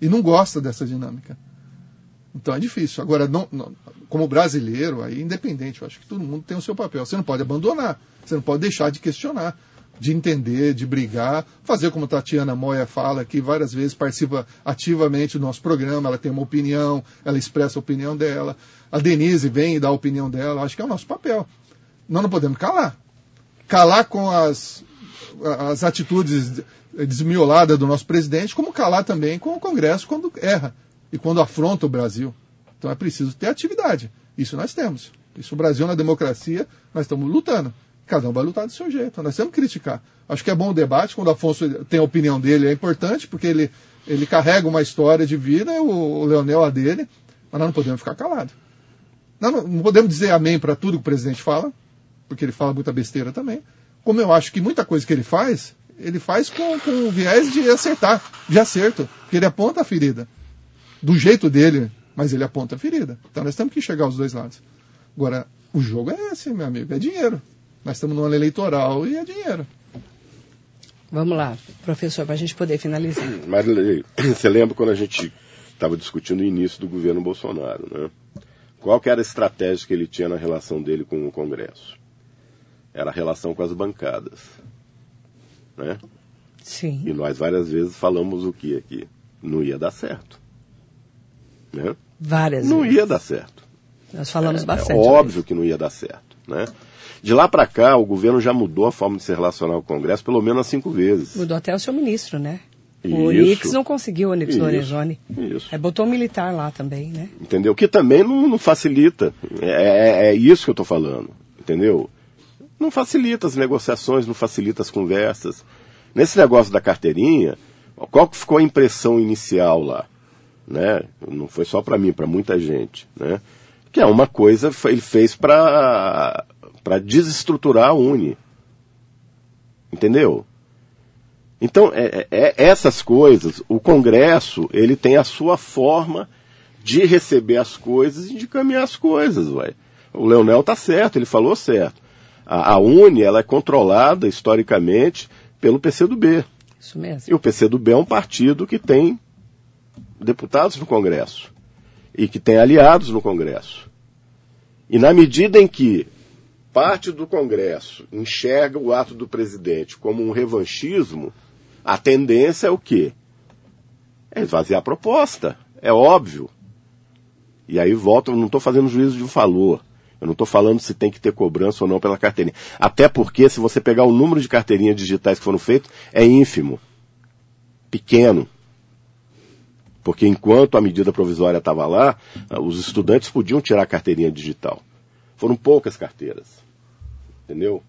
e não gosta dessa dinâmica. Então é difícil. Agora, não- não- como brasileiro, aí independente, eu acho que todo mundo tem o seu papel. Você não pode abandonar, você não pode deixar de questionar, de entender, de brigar, fazer como Tatiana Moia fala, que várias vezes participa ativamente do nosso programa, ela tem uma opinião, ela expressa a opinião dela. A Denise vem e dá a opinião dela, acho que é o nosso papel. Nós não podemos calar. Calar com as, as atitudes desmioladas do nosso presidente, como calar também com o Congresso quando erra e quando afronta o Brasil. Então é preciso ter atividade. Isso nós temos. Isso o Brasil na democracia, nós estamos lutando. Cada um vai lutar do seu jeito. Nós temos que criticar. Acho que é bom o debate, quando o Afonso tem a opinião dele, é importante, porque ele, ele carrega uma história de vida, o, o Leonel a dele, mas nós não podemos ficar calados. Nós não, não podemos dizer amém para tudo que o presidente fala, porque ele fala muita besteira também. Como eu acho que muita coisa que ele faz, ele faz com, com o viés de acertar, de acerto, porque ele aponta a ferida. Do jeito dele, mas ele aponta a ferida. Então nós temos que chegar aos dois lados. Agora, o jogo é esse, meu amigo, é dinheiro. Nós estamos num ano eleitoral e é dinheiro. Vamos lá, professor, para a gente poder finalizar. Mas você lembra quando a gente estava discutindo o início do governo Bolsonaro, né? Qual que era a estratégia que ele tinha na relação dele com o Congresso? Era a relação com as bancadas. Né? Sim. E nós várias vezes falamos o que aqui? Não ia dar certo. Né? Várias Não vezes. ia dar certo. Nós falamos É bastante. óbvio que não ia dar certo. Né? De lá para cá, o governo já mudou a forma de se relacionar com o Congresso pelo menos cinco vezes. Mudou até o seu ministro, né? O Isso. Onix não conseguiu, o Onix. Lorenzoni. Isso. É, botou um militar lá também, né? Entendeu? Que também não, não facilita. É, é- é isso que eu estou falando. Entendeu? Não facilita as negociações, não facilita as conversas. Nesse negócio da carteirinha, qual que ficou a impressão inicial lá? Né? Não foi só para mim, para muita gente. Né? Que é uma coisa ele fez para para desestruturar a Uni. Entendeu? Então, é, é- é- essas coisas, o Congresso, ele tem a sua forma de receber as coisas e de caminhar as coisas, ué. O Leonel tá certo, ele falou certo. A, a Uni, ela é controlada, historicamente, pelo PCdoB. Isso mesmo. E o PCdoB é um partido que tem deputados no Congresso e que tem aliados no Congresso. E na medida em que parte do Congresso enxerga o ato do presidente como um revanchismo, a tendência é o quê? É esvaziar a proposta. É óbvio. E aí volta, eu não estou fazendo juízo de valor. Eu não estou falando se tem que ter cobrança ou não pela carteirinha. Até porque, se você pegar o número de carteirinhas digitais que foram feitas, é ínfimo. Pequeno. Porque enquanto a medida provisória estava lá, os estudantes podiam tirar a carteirinha digital. Foram poucas carteiras. Entendeu?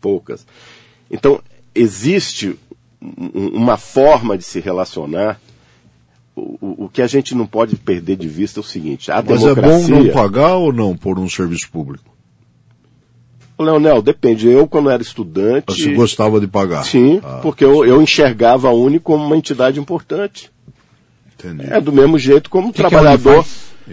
Poucas. Então, existe um- uma forma de se relacionar. O, o- que a gente não pode perder de vista é o seguinte: a Mas é bom democracia. não pagar ou não por um serviço público? Leonel, depende. Eu, quando era estudante. Você gostava de pagar? Sim, Ah, porque eu, eu enxergava a Uni como uma entidade importante. Entendi. É do mesmo jeito como um que Uni trabalhador.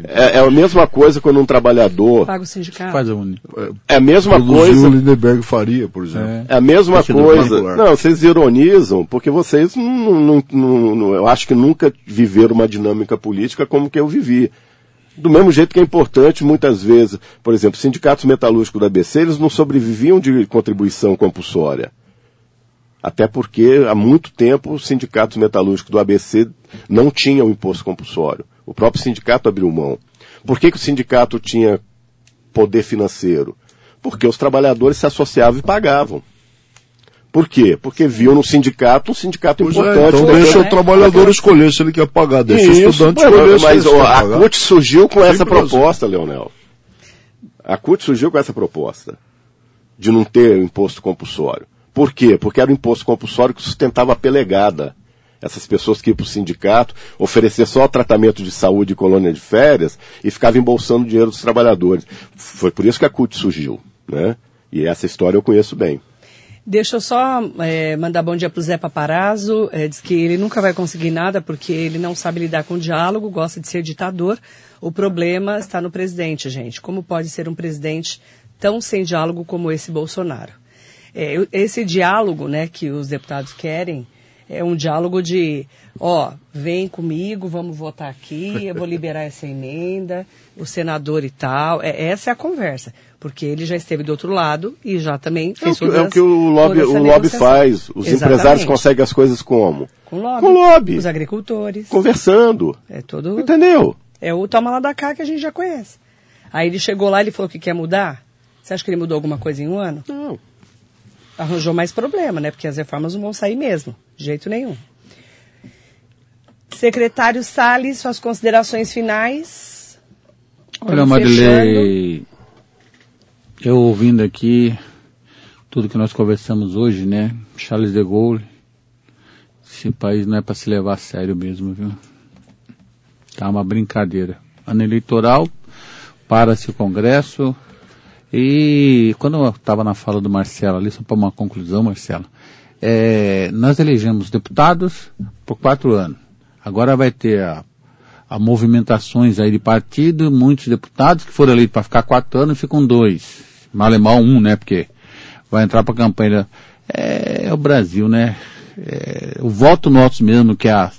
É, é a mesma coisa quando um trabalhador. Paga o sindicato. Faz a uni. É a mesma Produziu coisa. o Lindenberg Faria, por exemplo. É. É a mesma coisa. Não, vocês ironizam, porque vocês, não, não- não- não- eu acho que nunca viveram uma dinâmica política como que eu vivi. Do mesmo jeito que é importante, muitas vezes, por exemplo, sindicatos metalúrgicos do ABC, eles não sobreviviam de contribuição compulsória. Até porque há muito tempo os sindicatos metalúrgicos do ABC não tinham imposto compulsório. O próprio sindicato abriu mão. Por que, que o sindicato tinha poder financeiro? Porque os trabalhadores se associavam e pagavam. Por quê? Porque viam no sindicato um sindicato Pois é, importante. então né? deixa o trabalhador escolher se ele quer pagar, deixa o Isso, estudante mas- escolher se mas ele ó, quer a pagar. CUT surgiu com essa Simples assim. proposta, Leonel. A CUT surgiu com essa proposta de não ter imposto compulsório. Por quê? Porque era o imposto compulsório que sustentava a pelegada. Essas pessoas que iam para o sindicato oferecer só tratamento de saúde e colônia de férias e ficavam embolsando o dinheiro dos trabalhadores. Foi por isso que a CUT surgiu. Né? E essa história eu conheço bem. Deixa eu só é, mandar bom dia para o Zé Paparazzo. É, diz que ele nunca vai conseguir nada porque ele não sabe lidar com diálogo, gosta de ser ditador. O problema está no presidente, gente. Como pode ser um presidente tão sem diálogo como esse Bolsonaro? É, esse diálogo né, que os deputados querem é um diálogo de, ó, vem comigo, vamos votar aqui, eu vou liberar essa emenda, o senador e tal. É, essa é a conversa. Porque ele já esteve do outro lado e já também É o fez que, é o, que o lobby, o lobby faz. Os Exatamente. empresários conseguem as coisas como? Com lobby. Com lobby. Os agricultores. Conversando. É todo. Entendeu? É o toma lá da cá que a gente já conhece. Aí ele chegou lá e ele falou que quer mudar. Você acha que ele mudou alguma coisa em um ano? Não. Arranjou mais problema, né? Porque as reformas não vão sair mesmo. De jeito nenhum. Secretário Salles, suas considerações finais. Olha, Marilei, eu ouvindo aqui tudo que nós conversamos hoje, né? Charles de Gaulle, esse país não é para se levar a sério mesmo, viu? Tá uma brincadeira. Ano eleitoral, para-se o Congresso, e quando eu estava na fala do Marcelo ali, só para uma conclusão, Marcelo, é, nós elegemos deputados por quatro anos. Agora vai ter a, a movimentações aí de partido, muitos deputados que foram eleitos para ficar quatro anos ficam dois. Mal é mal um, né? Porque vai entrar para a campanha. É, é o Brasil, né? É, o voto nosso mesmo, que é, a,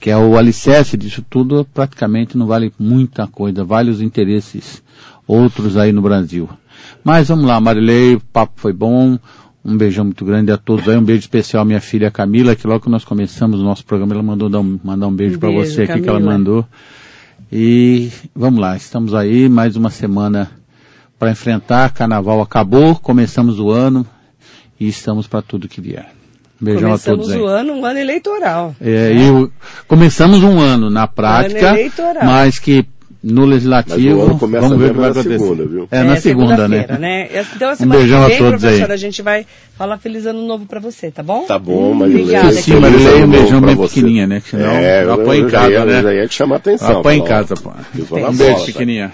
que é o alicerce disso tudo, praticamente não vale muita coisa, vale os interesses outros aí no Brasil. Mas vamos lá, Marilei, o papo foi bom. Um beijão muito grande a todos aí, um beijo especial à minha filha Camila, que logo que nós começamos o nosso programa, ela mandou dar um, mandar um beijo Um para beijo, você aqui que ela Camila. mandou. E vamos lá, estamos aí, mais uma semana para enfrentar. Carnaval acabou, começamos o ano e estamos para tudo que vier. Um beijão a Começamos todos aí. o ano, um ano eleitoral. É, e o- começamos um ano na prática, Ano mas que no legislativo, Mas o ano começa vamos ver o que mesmo vai na acontecer. segunda, viu? É, na segunda, né? segunda-feira, Então, a Um beijão a que vem, todos aí. professora, a gente vai falar Feliz Ano Novo pra você, tá bom? Tá bom, Marilei. Obrigada, Sim. Marilei, um Feliz ano beijão novo bem pra você. pequenininha, né? Que senão É, eu apanho em casa, ia, né? eu já ia te chamar a atenção. Apanha em casa, pô. pisou na Um beijo, tá? pequenininha.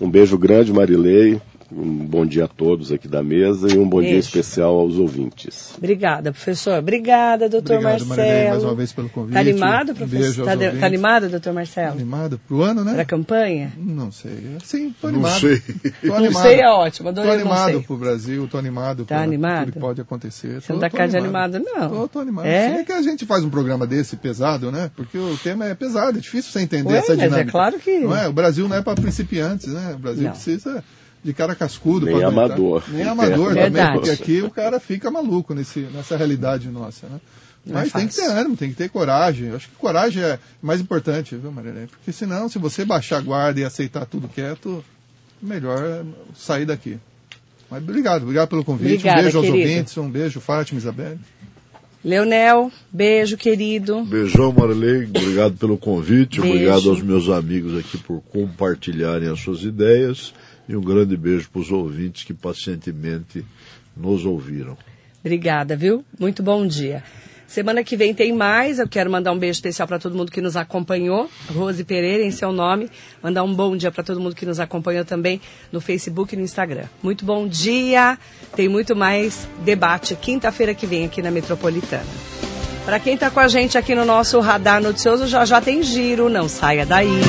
Um beijo grande, Marilei. Um bom dia a todos aqui da mesa e um bom dia Beijo. especial aos ouvintes. Obrigada, professor. Obrigada, doutor Obrigado, Marcelo. mais uma vez pelo convite. Tá animado, professor? aos Tá, de- tá animado, doutor Marcelo? Animado pro ano, né? Pra campanha? Não sei. Sim, tô Não animado. sei. Tô Não animado. sei, é ótimo. Tô Adorei, não animado pro Brasil, tô animado Tá pra animado? tudo que pode acontecer. Você não Tô- tá tô cara de animado, não. Tô, tô animado. É? É? que a gente faz um programa desse pesado, né? Porque o tema é pesado, é difícil você entender Ué, essa mas é dinâmica. claro que- Não é? O Brasil não é para principiantes, né? O Brasil Não. precisa de cara cascudo. Nem amador. Nem amador Verdade. também, porque aqui o cara fica maluco nesse, nessa realidade nossa, né? Não é Mas tem que ter ânimo, tem que ter coragem. Eu acho que coragem é mais importante, viu, Marilene? Porque senão, se você baixar a guarda e aceitar tudo quieto, melhor é sair daqui. Mas obrigado, obrigado pelo convite. Obrigada, um beijo aos querido. ouvintes, um beijo, Fátima, Isabel. Leonel, beijo, querido. Beijão, Marilei. Obrigado pelo convite. Beijo. Obrigado aos meus amigos aqui por compartilharem as suas ideias. E um grande beijo para os ouvintes que pacientemente nos ouviram. Obrigada, viu? Muito bom dia. Semana que vem tem mais. Eu quero mandar um beijo especial para todo mundo que nos acompanhou. Rose Pereira, em seu nome. Mandar um bom dia para todo mundo que nos acompanhou também no Facebook e no Instagram. Muito bom dia. Tem muito mais debate quinta-feira que vem aqui na Metropolitana. Para quem está com a gente aqui no nosso radar noticioso, já já tem giro. Não saia daí.